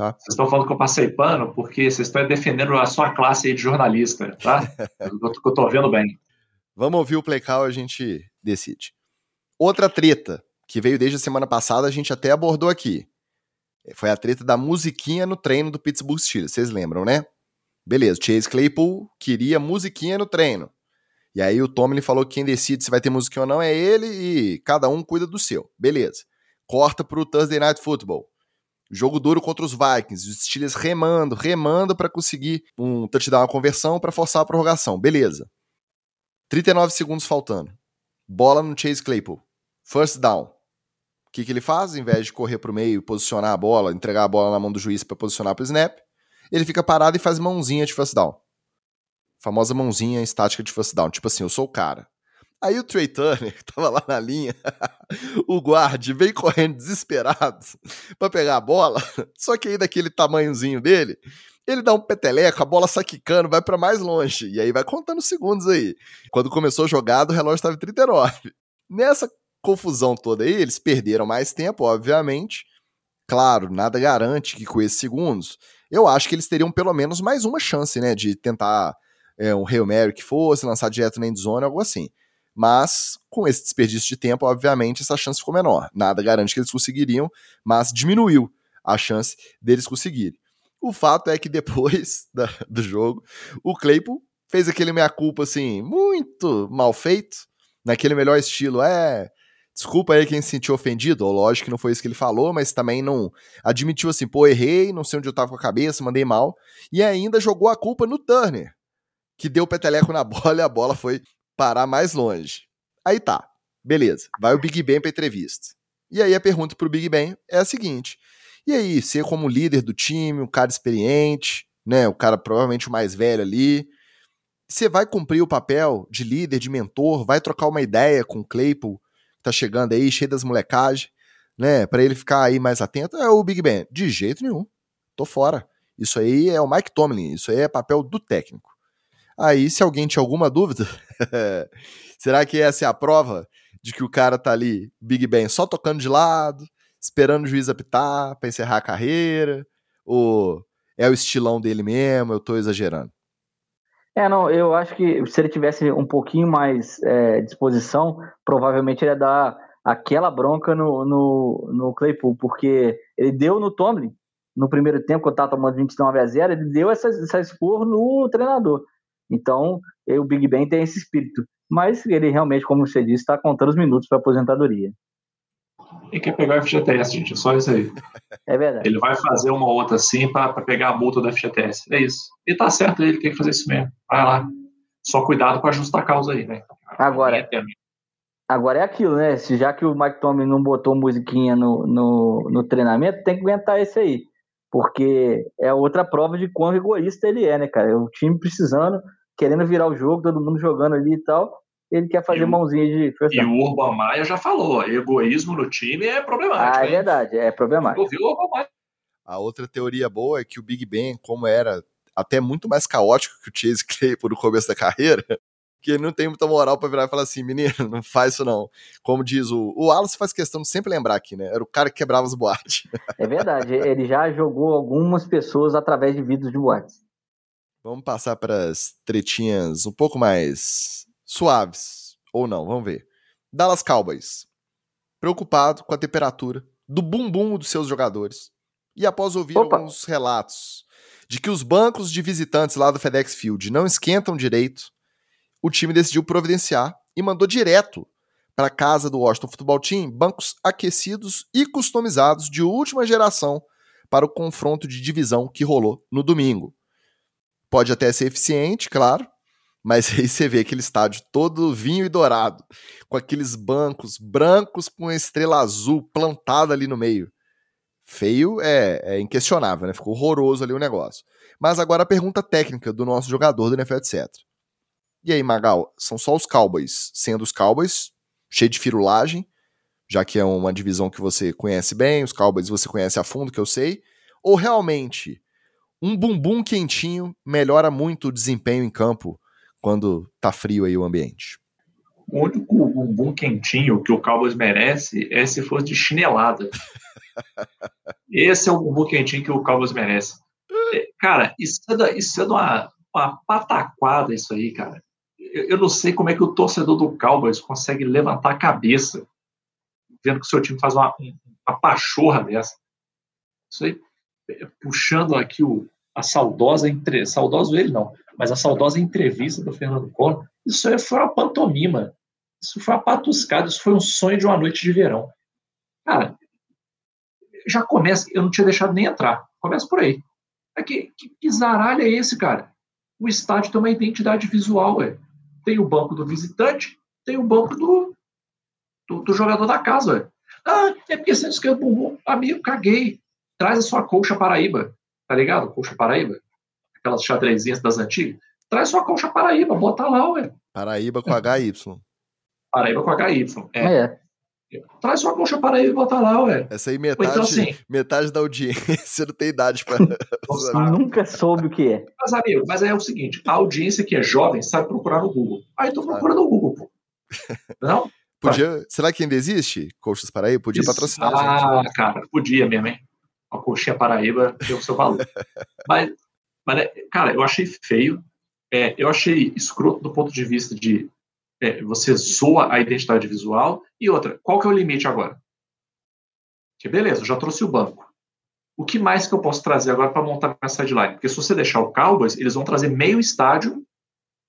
Tá? Vocês estão falando que eu passei pano porque vocês estão defendendo a sua classe de jornalista, tá? eu, eu tô vendo bem. Vamos ouvir o Playcal e a gente decide. Outra treta que veio desde a semana passada, a gente até abordou aqui. Foi a treta da musiquinha no treino do Pittsburgh Steelers, vocês lembram, né? Beleza, Chase Claypool queria musiquinha no treino. E aí o Tomlin falou que quem decide se vai ter musiquinha ou não é ele e cada um cuida do seu. Beleza. Corta pro Thursday Night Football. Jogo duro contra os Vikings, os Steelers remando, remando para conseguir um touchdown, uma conversão para forçar a prorrogação. Beleza. 39 segundos faltando. Bola no Chase Claypool. First down. O que, que ele faz? Em vez de correr para o meio, posicionar a bola, entregar a bola na mão do juiz para posicionar para o snap, ele fica parado e faz mãozinha de first down. Famosa mãozinha estática de first down. Tipo assim, eu sou o cara. Aí o Trey Turner, que tava lá na linha, o guarde vem correndo desesperado para pegar a bola, só que aí daquele tamanhozinho dele, ele dá um peteleco, a bola sai quicando, vai para mais longe, e aí vai contando segundos aí. Quando começou a jogada, o relógio estava em 39. Nessa confusão toda aí, eles perderam mais tempo, obviamente. Claro, nada garante que com esses segundos, eu acho que eles teriam pelo menos mais uma chance, né, de tentar é, um Hail Mary que fosse, lançar direto na endzone, algo assim. Mas, com esse desperdício de tempo, obviamente, essa chance ficou menor. Nada garante que eles conseguiriam, mas diminuiu a chance deles conseguirem. O fato é que depois da, do jogo, o Claypool fez aquele meia-culpa, assim, muito mal feito, naquele melhor estilo. É, Desculpa aí quem se sentiu ofendido, lógico que não foi isso que ele falou, mas também não admitiu assim, pô, errei, não sei onde eu tava com a cabeça, mandei mal, e ainda jogou a culpa no Turner, que deu o peteleco na bola e a bola foi parar mais longe. Aí tá, beleza, vai o Big Ben pra entrevista. E aí a pergunta pro Big Ben é a seguinte: e aí, você como líder do time, um cara experiente, né, o cara provavelmente o mais velho ali, você vai cumprir o papel de líder, de mentor, vai trocar uma ideia com o Claypool tá chegando aí, cheio das molecagens, né? Para ele ficar aí mais atento, é o Big Ben. De jeito nenhum. Tô fora. Isso aí é o Mike Tomlin, isso aí é papel do técnico. Aí, se alguém tinha alguma dúvida, será que essa é a prova de que o cara tá ali, Big Ben, só tocando de lado, esperando o juiz apitar para encerrar a carreira? Ou é o estilão dele mesmo? Eu tô exagerando? É, não, eu acho que se ele tivesse um pouquinho mais é, disposição, provavelmente ele ia dar aquela bronca no, no, no Claypool, porque ele deu no Tomlin, no primeiro tempo, quando estava tomando 29 a 0, ele deu essa, essa expor no treinador. Então, o Big Ben tem esse espírito. Mas ele realmente, como você disse, está contando os minutos para aposentadoria. E quer pegar o FGTS, gente, é só isso aí. É verdade. Ele vai fazer uma outra assim para pegar a multa do FGTS. É isso. E tá certo, ele tem que fazer isso mesmo. Vai lá. Só cuidado com a justa causa aí, né? Agora, é agora é aquilo, né? Se já que o Mike Tomlin não botou musiquinha no, no, no treinamento, tem que aguentar esse aí. Porque é outra prova de quão egoísta ele é, né, cara? O time precisando, querendo virar o jogo, todo mundo jogando ali e tal ele quer fazer e mãozinha de first E o Urban Maia já falou, egoísmo no time é problemático. Ah, é verdade, é problemático. Ouviu o Urban Maia. A outra teoria boa é que o Big Ben, como era até muito mais caótico que o Chase Claypool no começo da carreira, que ele não tem muita moral para virar e falar assim, menino, não faz isso não. Como diz o, o Wallace faz questão de sempre lembrar aqui, né? Era o cara que quebrava as boates. É verdade, ele já jogou algumas pessoas através de vidros de boates. Vamos passar para as tretinhas um pouco mais suaves. Ou não, vamos ver. Dallas Cowboys. Preocupado com a temperatura do bumbum dos seus jogadores. E após ouvir Opa. alguns relatos de que os bancos de visitantes lá do FedEx Field não esquentam direito, o time decidiu providenciar e mandou direto para a casa do Washington Football Team bancos aquecidos e customizados de última geração para o confronto de divisão que rolou no domingo. Pode até ser eficiente, claro, mas aí você vê aquele estádio todo vinho e dourado, com aqueles bancos brancos com estrela azul plantada ali no meio. Feio é, é, inquestionável, né? Ficou horroroso ali o negócio. Mas agora a pergunta técnica do nosso jogador do NFL, etc. E aí, Magal, são só os Cowboys sendo os Cowboys, cheio de firulagem, já que é uma divisão que você conhece bem, os Cowboys você conhece a fundo, que eu sei, ou realmente um bumbum quentinho melhora muito o desempenho em campo quando tá frio aí o ambiente? O único bumbum quentinho que o Cowboys merece é se fosse de chinelada. Esse é o bumbum quentinho que o Cowboys merece. É, cara, isso é, isso é uma, uma pataquada isso aí, cara. Eu, eu, não sei como é que o torcedor do Cowboys consegue levantar a cabeça vendo que o seu time faz uma, uma pachorra dessa. Isso aí, puxando aqui o, a saudosa, entre, saudoso ele não, mas a saudosa entrevista do Fernando Collor, isso aí foi uma pantomima, isso foi uma patuscada, isso foi um sonho de uma noite de verão. Cara, já começa, eu não tinha deixado nem entrar, começa por aí. É que, que, é esse, cara? O estádio tem uma identidade visual, ué. Tem o banco do visitante, tem o banco do, do, do jogador da casa, ué. Ah, é porque você eu, amigo, caguei. Traz a sua colcha Paraíba, tá ligado? Colcha Paraíba aquelas xadrezinhas das antigas. Traz sua colcha Paraíba, bota lá, ué. Paraíba com HY. Paraíba com HY, é. é. Traz sua colcha Paraíba e bota lá, ué. Essa aí metade, então, assim, metade da audiência não tem idade para. Nunca soube o que é. Mas, amigo, mas é o seguinte: a audiência que é jovem sabe procurar no Google. Aí tu procura no Google, pô. Não? Podia, será que ainda existe Colchas Paraíba? Podia Isso. patrocinar. Ah, cara, podia mesmo, hein? A colchinha Paraíba tem o seu valor. mas mas, né, cara, eu achei feio, é, eu achei escroto do ponto de vista de é, você zoa a identidade visual. E outra, qual que é o limite agora? Que beleza, eu já trouxe o banco. O que mais que eu posso trazer agora para montar minha sideline? Porque se você deixar o Cowboys, eles vão trazer meio estádio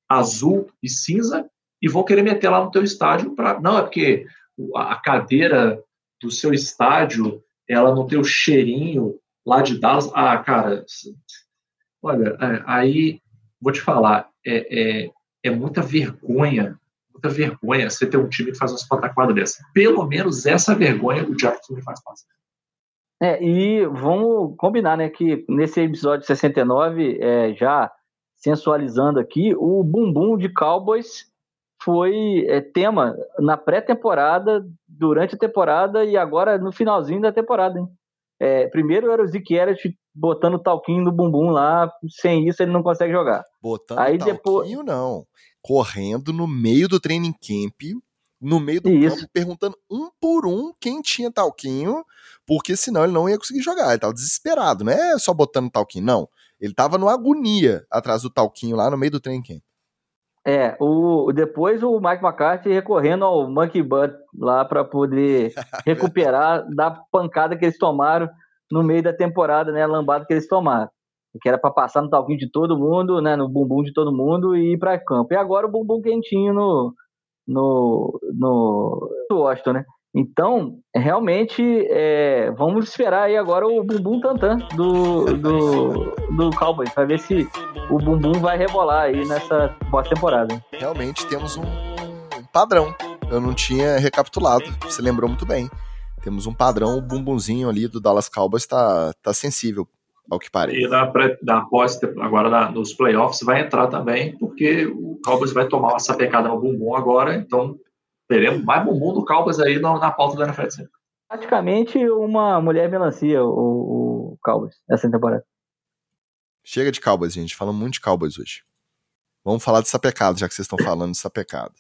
azul e cinza e vão querer meter lá no teu estádio para não é porque a cadeira do seu estádio ela não tem o cheirinho lá de Dallas. Ah, cara, Olha, é, aí vou te falar, é, é, é, muita vergonha, muita vergonha você ter um time que faz umas pataquadas dessa. Pelo menos essa vergonha o Jackson me faz passar. É, e vamos combinar, né, que nesse episódio 69, é, já sensualizando aqui, o bumbum de Cowboys foi é, tema na pré-temporada, durante a temporada e agora no finalzinho da temporada, hein? É, primeiro era o Elliott botando talquinho no bumbum lá, sem isso ele não consegue jogar. Botando Aí talquinho depois... não, correndo no meio do training camp, no meio do isso. campo, perguntando um por um quem tinha talquinho, porque senão ele não ia conseguir jogar, ele tava desesperado, não é só botando talquinho, não. Ele tava numa agonia atrás do talquinho lá no meio do trem camp. É, o, depois o Mike McCarthy recorrendo ao Monkey Butt lá para poder recuperar da pancada que eles tomaram no meio da temporada, né? A lambada que eles tomaram. Que era para passar no talquinho de todo mundo, né? No bumbum de todo mundo e ir para campo. E agora o bumbum quentinho no, no, no Washington, né? Então, realmente, é, vamos esperar aí agora o bumbum tantã do, do, do Cowboys, para ver se o bumbum vai rebolar aí nessa boa temporada. Realmente temos um, um padrão. Eu não tinha recapitulado, você lembrou muito bem. Temos um padrão, o bumbumzinho ali do Dallas Cowboys está tá sensível, ao que parece. E na, na pós, agora na, nos playoffs vai entrar também, porque o Cowboys vai tomar essa pecada no bumbum agora, então teremos mais bumbum do Cowboys aí na, na pauta da NFL. Praticamente uma mulher melancia, o, o essa temporada. Chega de Cowboys, gente. Falamos muito de Cowboys hoje. Vamos falar de sapecado, já que vocês estão falando de sapecado.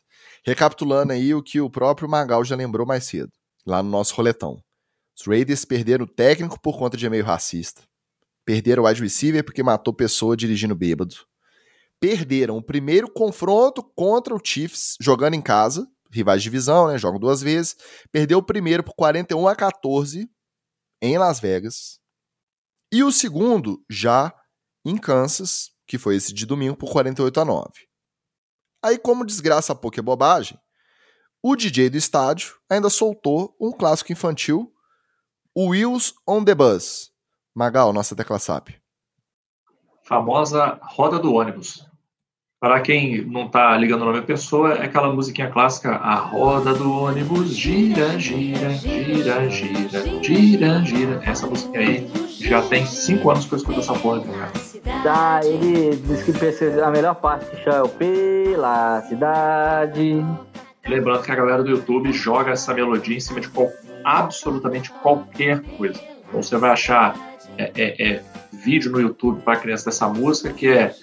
Recapitulando aí o que o próprio Magal já lembrou mais cedo, lá no nosso roletão. Os Raiders perderam o técnico por conta de e-mail racista. Perderam o wide receiver porque matou pessoa dirigindo bêbado. Perderam o primeiro confronto contra o Chiefs jogando em casa, rivais de divisão, né? Jogam duas vezes. Perdeu o primeiro por 41 a 14 em Las Vegas. E o segundo já em Kansas, que foi esse de domingo, por 48 a 9. Aí, como desgraça pouco é bobagem, o DJ do estádio ainda soltou um clássico infantil, Wheels on the Bus. Magal, nossa tecla SAP. Famosa roda do ônibus. Para quem não está ligando o nome da pessoa, é aquela musiquinha clássica, a roda do ônibus gira, gira, gira, gira, gira, gira. Essa música aí já tem cinco anos que eu escuto essa porra, cara. Tá, ele disse que a melhor parte que chama pela cidade. Lembrando que a galera do YouTube joga essa melodia em cima de qual, absolutamente qualquer coisa. Então você vai achar é, é, é, vídeo no YouTube para criança dessa música que é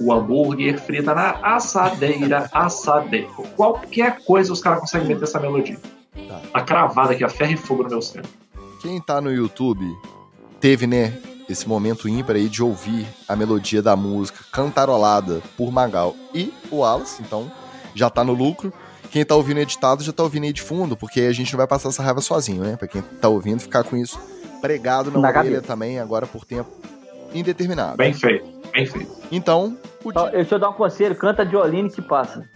o hambúrguer frita na assadeira, assadeira. Qualquer coisa os caras conseguem meter essa melodia. Tá. A cravada aqui, a ferro e fogo no meu cérebro. Quem tá no YouTube teve, né, esse momento ímpar aí de ouvir a melodia da música cantarolada por Magal e o Wallace, então já tá no lucro. Quem tá ouvindo editado já tá ouvindo aí de fundo, porque a gente não vai passar essa raiva sozinho, né? Pra quem tá ouvindo ficar com isso pregado na, na orelha cabeça. também, agora por tempo indeterminado. Bem feito, bem feito. Então. O dia... Deixa eu dar um conselho: canta Jolene que passa.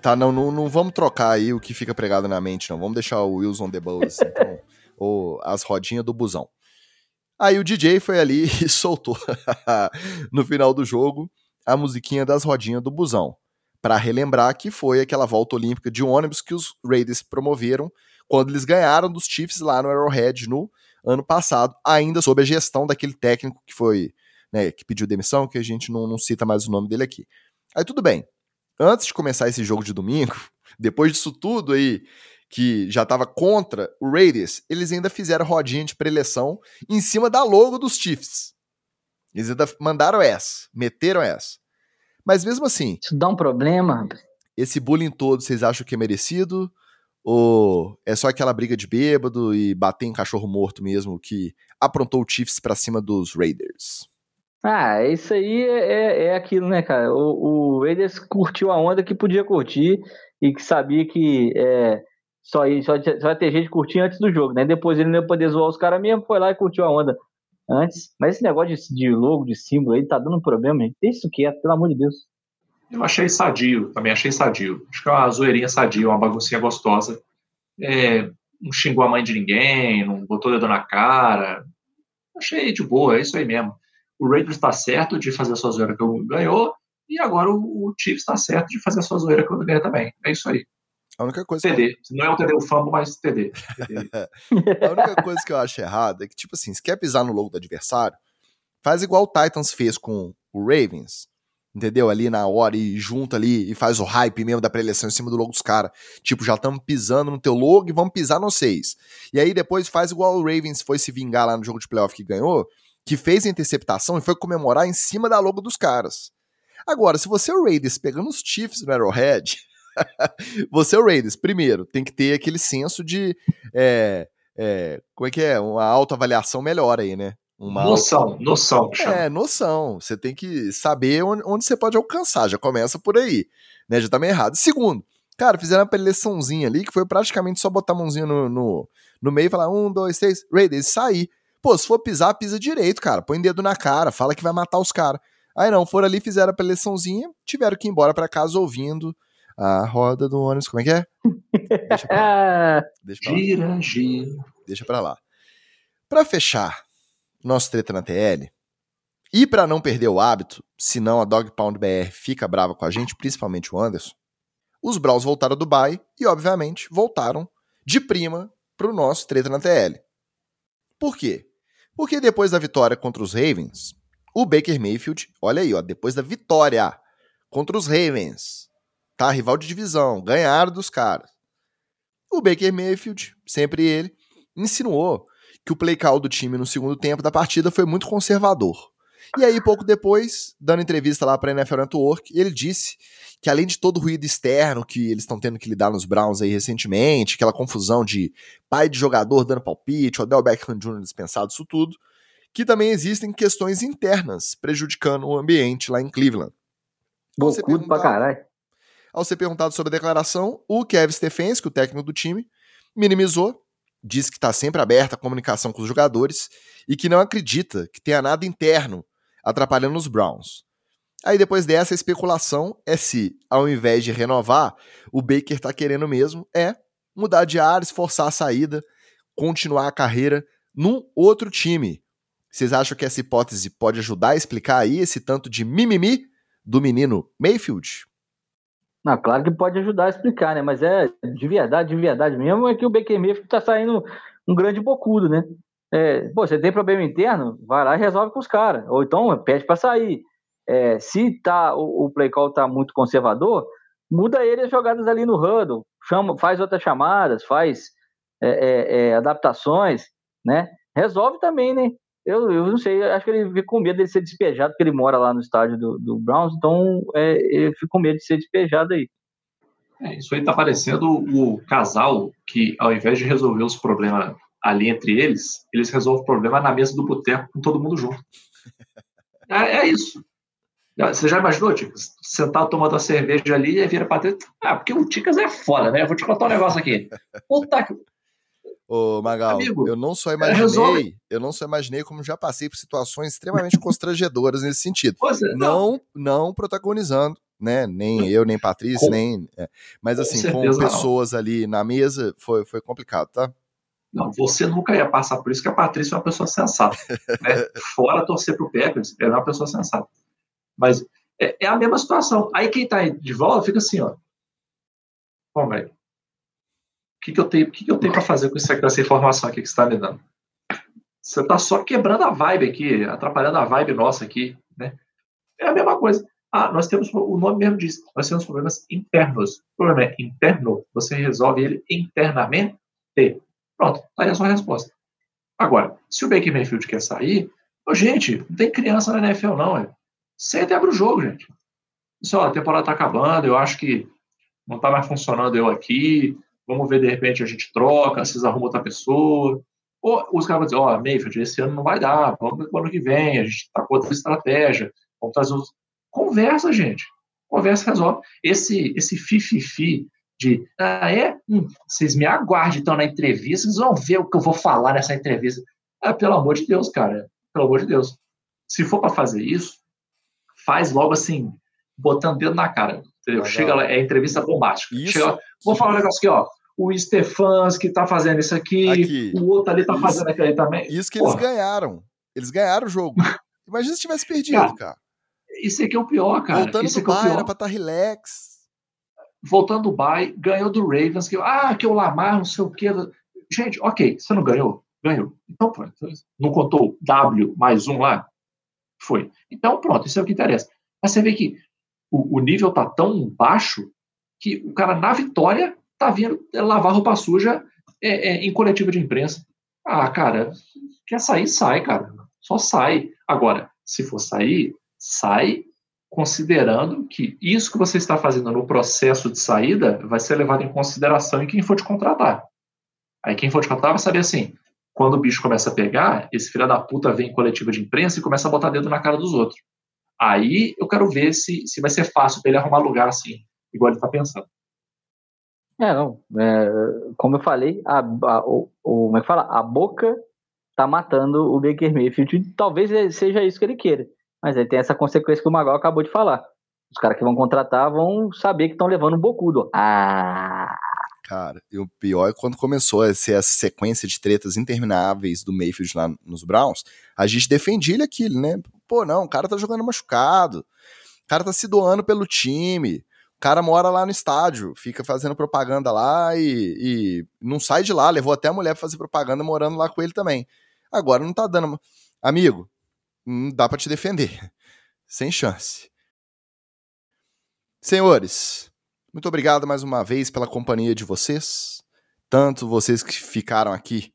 Tá, não, não, não vamos trocar aí o que fica pregado na mente, não. Vamos deixar o Wilson The Buzz, então, ou as rodinhas do busão. Aí o DJ foi ali e soltou no final do jogo a musiquinha das rodinhas do busão, para relembrar que foi aquela volta olímpica de ônibus que os Raiders promoveram quando eles ganharam dos Chiefs lá no Arrowhead no ano passado, ainda sob a gestão daquele técnico que foi, né, que pediu demissão, que a gente não, não cita mais o nome dele aqui. Aí tudo bem. Antes de começar esse jogo de domingo, depois disso tudo aí, que já estava contra o Raiders, eles ainda fizeram rodinha de preleção em cima da logo dos Chiefs. Eles ainda mandaram essa, meteram essa. Mas mesmo assim. Isso dá um problema. Esse bullying todo, vocês acham que é merecido? Ou é só aquela briga de bêbado e bater em cachorro morto mesmo que aprontou o Chiefs para cima dos Raiders? Ah, isso aí é, é, é aquilo, né, cara? O, o, Raiders curtiu a onda que podia curtir e que sabia que é, só, só, só vai ter gente curtindo antes do jogo, né? Depois ele não ia poder zoar os caras mesmo, foi lá e curtiu a onda antes. Mas esse negócio de, de logo, de símbolo aí, tá dando um problema, gente. Isso que é, pelo amor de Deus. Eu achei sadio, também achei sadio. Acho que é uma zoeirinha sadia, uma baguncinha gostosa. É, não xingou a mãe de ninguém, não botou o dedo na cara. Achei de boa, é isso aí mesmo. O Raiders está certo de fazer a sua zoeira que ganhou, e agora o, o Chiefs está certo de fazer a sua zoeira que eu ganhei também. É isso aí. A única coisa TD. Que... Não é o TD o fumble, mas TD. TD. a única coisa que eu acho errada é que, tipo assim, se quer pisar no logo do adversário, faz igual o Titans fez com o Ravens entendeu? Ali na hora e junta ali e faz o hype mesmo da preleção em cima do logo dos caras. Tipo, já estamos pisando no teu logo e vamos pisar no seis. E aí depois faz igual o Ravens foi se vingar lá no jogo de playoff que ganhou, que fez a interceptação e foi comemorar em cima da logo dos caras. Agora, se você é o Raiders pegando os Chiefs no Arrowhead, você é o Raiders, primeiro, tem que ter aquele senso de. É, é, como é que é? Uma autoavaliação melhor aí, né? Uma noção, noção. É, noção. Você tem que saber onde, onde, você pode alcançar. Já começa por aí. Né? Já tá meio errado. Segundo, cara, fizeram uma preleçãozinha ali que foi praticamente só botar a mãozinha no, no, no meio e falar um, dois, três, Raiders, sair. Pô, se for pisar, pisa direito, cara. Põe dedo na cara, fala que vai matar os caras. Aí não, foram ali, fizeram a preleçãozinha, tiveram que ir embora para casa ouvindo a roda do ônibus. Como é que é? Deixa pra lá. Deixa pra lá. Gira, gira. Deixa pra lá. Pra fechar nosso treta na TL, e para não perder o hábito, senão a Dog Pound BR fica brava com a gente, principalmente o Anderson, os Browns voltaram a Dubai e, obviamente, voltaram de prima pro nosso treta na TL. Por quê? Porque depois da vitória contra os Ravens, o Baker Mayfield, olha aí, ó, depois da vitória contra os Ravens, tá? Rival de divisão, ganharam dos caras. O Baker Mayfield, sempre ele, insinuou que o play call do time no segundo tempo da partida foi muito conservador. E aí, pouco depois, dando entrevista lá para a NFL Network, ele disse que além de todo o ruído externo que eles estão tendo que lidar nos Browns aí recentemente, aquela confusão de pai de jogador dando palpite, Odell Beckham Jr. dispensado, isso tudo, que também existem questões internas prejudicando o ambiente lá em Cleveland. Bocudo pra caralho. Ao ser perguntado sobre a declaração, o Kevin Stefanski, o técnico do time, minimizou, disse que está sempre aberta a comunicação com os jogadores e que não acredita que tenha nada interno atrapalhando os Browns. Aí depois dessa, a especulação é se, ao invés de renovar, o Baker está querendo mesmo é mudar de áreas, forçar a saída, continuar a carreira num outro time. Vocês acham que essa hipótese pode ajudar a explicar aí esse tanto de mimimi do menino Mayfield? Não, claro que pode ajudar a explicar, né? Mas é de verdade, de verdade mesmo, é que o Baker Mayfield tá saindo um grande bocudo, né? É, pô, você tem problema interno, vai lá e resolve com os caras. Ou então pede para sair. É, se tá, o, o play call tá muito conservador, muda ele as jogadas ali no huddle, chama, faz outras chamadas, faz é, é, é adaptações, né? Resolve também, né? Eu, eu não sei, acho que ele fica com medo de ser despejado, porque ele mora lá no estádio do, do Browns, então é, ele fica com medo de ser despejado aí. É, isso aí tá parecendo o casal que, ao invés de resolver os problemas ali entre eles, eles resolvem o problema na mesa do boteco com todo mundo junto. É, é isso. Você já imaginou, Ticas? Sentar tomando a cerveja ali e vira pra dentro. Ah, porque o Ticas é foda, né? Vou te contar um negócio aqui. Puta que. Ô, Magal, Amigo, eu não só imaginei, eu não só imaginei como já passei por situações extremamente constrangedoras nesse sentido. É, não, não protagonizando, né? Nem eu, nem Patrícia, com, nem. É. Mas assim, com, com pessoas não. ali na mesa, foi, foi complicado, tá? Não, você nunca ia passar por isso, que a Patrícia é uma pessoa sensata. Né? Fora torcer pro ela é uma pessoa sensata. Mas é, é, a mesma situação. Aí quem tá de volta fica assim, ó. Bom, velho, que, que eu tenho, que, que eu tenho para fazer com, isso, com essa informação aqui que você está me dando? Você está só quebrando a vibe aqui, atrapalhando a vibe nossa aqui, né? É a mesma coisa. Ah, nós temos, o nome mesmo diz, nós temos problemas internos. O problema é interno, você resolve ele internamente. Pronto, tá aí a sua resposta. Agora, se o Baker Mayfield quer sair, oh, gente, não tem criança na NFL não, é. Senta e abre o jogo, gente. Só, a temporada tá acabando, eu acho que não tá mais funcionando eu aqui, vamos ver, de repente a gente troca, vocês arrumam outra pessoa. Ou os caras vão dizer, ó, oh, Mayfield, esse ano não vai dar, vamos pro ano que vem, a gente tá com outra estratégia, vamos trazer os... Conversa, gente. Conversa resolve. Esse, esse fi-fi-fi de, ah, é? Hum, vocês me aguardem então na entrevista, vocês vão ver o que eu vou falar nessa entrevista. Ah, pelo amor de Deus, cara, pelo amor de Deus. Se for para fazer isso, faz logo assim, botando dedo na cara. Entendeu? Chega lá, é entrevista bombástica. Isso, Chega, vou falar um negócio aqui, ó. O Stefans que tá fazendo isso aqui, aqui. o outro ali tá isso, fazendo aquilo ali também. Isso que Porra. eles ganharam. Eles ganharam o jogo. Imagina se tivesse perdido, cara. cara. Isso aqui é o pior, cara. Voltando isso do é, é era pra estar tá relax. Voltando do bye, ganhou do Ravens, que, ah, que o Lamar, não sei o quê. Gente, ok, você não ganhou? Ganhou. Então, pronto. Não contou W mais um lá? Foi. Então, pronto, isso é o que interessa. Mas você vê que o, o nível tá tão baixo que o cara, na vitória, tá vindo lavar roupa suja é, é, em coletiva de imprensa. Ah, cara, quer sair, sai, cara. Só sai. Agora, se for sair, sai considerando que isso que você está fazendo no processo de saída vai ser levado em consideração em quem for te contratar. Aí quem for te contratar vai saber assim, quando o bicho começa a pegar, esse filho da puta vem em coletiva de imprensa e começa a botar dedo na cara dos outros. Aí eu quero ver se, se vai ser fácil para ele arrumar lugar assim, igual ele está pensando. É, não. É, como eu falei, a, a, o, o, como é que fala? A boca tá matando o Baker Mayfield. Talvez seja isso que ele queira. Mas aí tem essa consequência que o Magal acabou de falar. Os caras que vão contratar vão saber que estão levando um bocudo. Ah! Cara, e o pior é quando começou a ser essa sequência de tretas intermináveis do Mayfield lá nos Browns, a gente defendia ele aquilo, né? Pô, não, o cara tá jogando machucado, o cara tá se doando pelo time, o cara mora lá no estádio, fica fazendo propaganda lá e, e não sai de lá, levou até a mulher pra fazer propaganda morando lá com ele também. Agora não tá dando. Amigo, não dá para te defender. Sem chance. Senhores, muito obrigado mais uma vez pela companhia de vocês, tanto vocês que ficaram aqui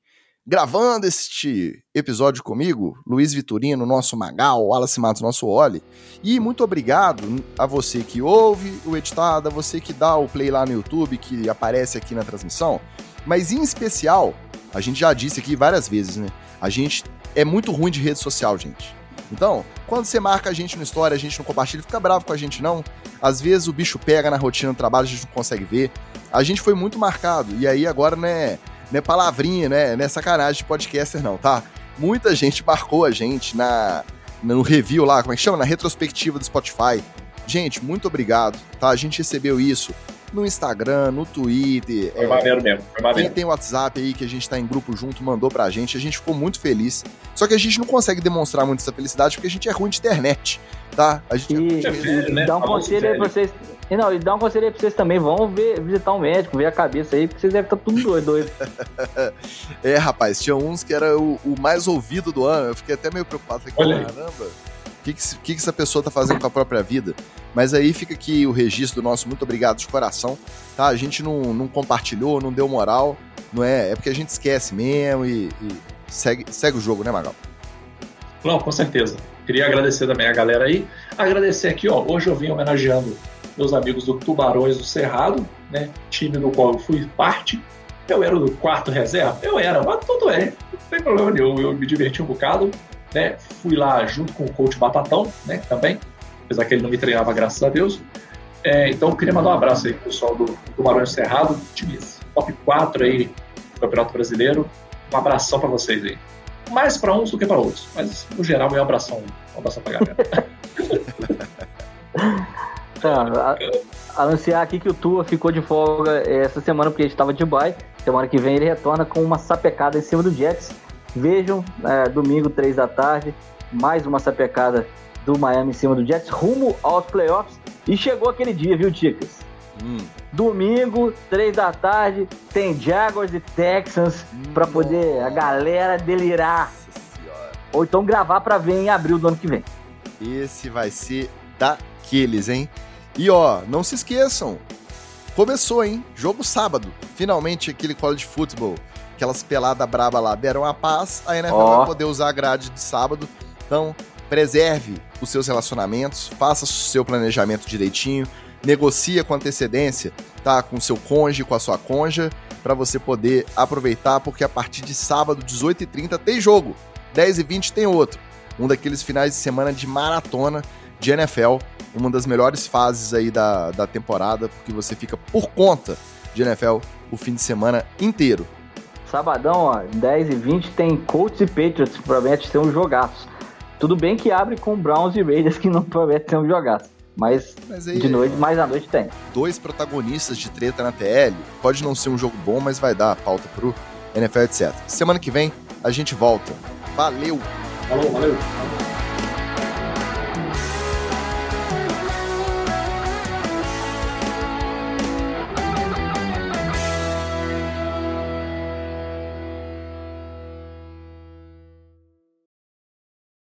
gravando este episódio comigo, Luiz Vitorino, nosso Magal, Wallace Matos, nosso Oli. E muito obrigado a você que ouve o editado, a você que dá o play lá no YouTube, que aparece aqui na transmissão. Mas em especial, a gente já disse aqui várias vezes, né? A gente é muito ruim de rede social, gente. Então, quando você marca a gente no story, a gente não compartilha, fica bravo com a gente não. Às vezes o bicho pega na rotina do trabalho, a gente não consegue ver. A gente foi muito marcado, e aí agora não é, não é palavrinha, né? Não é sacanagem de podcaster não, tá? Muita gente marcou a gente na, no review lá, como é que chama? Na retrospectiva do Spotify. Gente, muito obrigado, tá? A gente recebeu isso no Instagram, no Twitter. Foi é, maneiro mesmo, foi maneiro. Quem tem WhatsApp aí que a gente tá em grupo junto mandou pra gente, a gente ficou muito feliz. Só que a gente não consegue demonstrar muito essa felicidade porque a gente é ruim de internet, tá? A gente e, é ruim, né? dá um conselho aí pra vocês. E não, e dá um conselho aí pra vocês também, vão ver, visitar um médico, ver a cabeça aí, porque vocês devem estar tudo doido, doido. é, rapaz, tinha uns que era o, o, mais ouvido do ano, eu fiquei até meio preocupado, falei, caramba que, que, que essa pessoa está fazendo com a própria vida. Mas aí fica aqui o registro do nosso muito obrigado de coração, tá? A gente não, não compartilhou, não deu moral, não é? É porque a gente esquece mesmo e, e segue, segue o jogo, né, Magal? Não, com certeza. Queria agradecer também a galera aí. Agradecer aqui, ó. Hoje eu vim homenageando meus amigos do Tubarões do Cerrado, né? Time do qual eu fui parte. Eu era do quarto reserva? Eu era, mas tudo é. Não tem problema nenhum. Eu me diverti um bocado né? Fui lá junto com o coach Batatão, né? Também, apesar que ele não me treinava, graças a Deus. É, então, eu queria mandar um abraço aí pro pessoal do, Barão Cerrado, times top 4 aí do Campeonato Brasileiro. Um abração para vocês aí. Mais para uns do que para outros, mas no geral, é um abração, um abração pra galera. tá, anunciar aqui que o Tua ficou de folga essa semana porque ele estava de bye. Semana que vem ele retorna com uma sapecada em cima do Jets Vejam, é, domingo, três da tarde, mais uma sapecada do Miami em cima do Jets, rumo aos playoffs. E chegou aquele dia, viu, Ticas? Hum. Domingo, três da tarde, tem Jaguars e Texans para poder a galera delirar. Ou então gravar para ver em abril do ano que vem. Esse vai ser daqueles, hein? E ó, não se esqueçam, começou, hein? Jogo sábado. Finalmente aquele college football aquelas peladas braba lá deram a paz, a NFL oh. vai poder usar a grade de sábado. Então, preserve os seus relacionamentos, faça o seu planejamento direitinho, negocia com antecedência, tá? Com seu cônjuge, com a sua conja, para você poder aproveitar, porque a partir de sábado, 18h30, tem jogo. 10h20 tem outro. Um daqueles finais de semana de maratona de NFL, uma das melhores fases aí da, da temporada, porque você fica por conta de NFL o fim de semana inteiro. Sabadão, ó, 10 e 20 tem Colts e Patriots, promete ser um jogaço. Tudo bem que abre com Browns e Raiders, que não promete ser um jogaço. Mas, mas aí, de noite, mais à noite tem. Dois protagonistas de treta na TL. Pode não ser um jogo bom, mas vai dar a pauta pro NFL, etc. Semana que vem a gente volta. Valeu! Falou, valeu!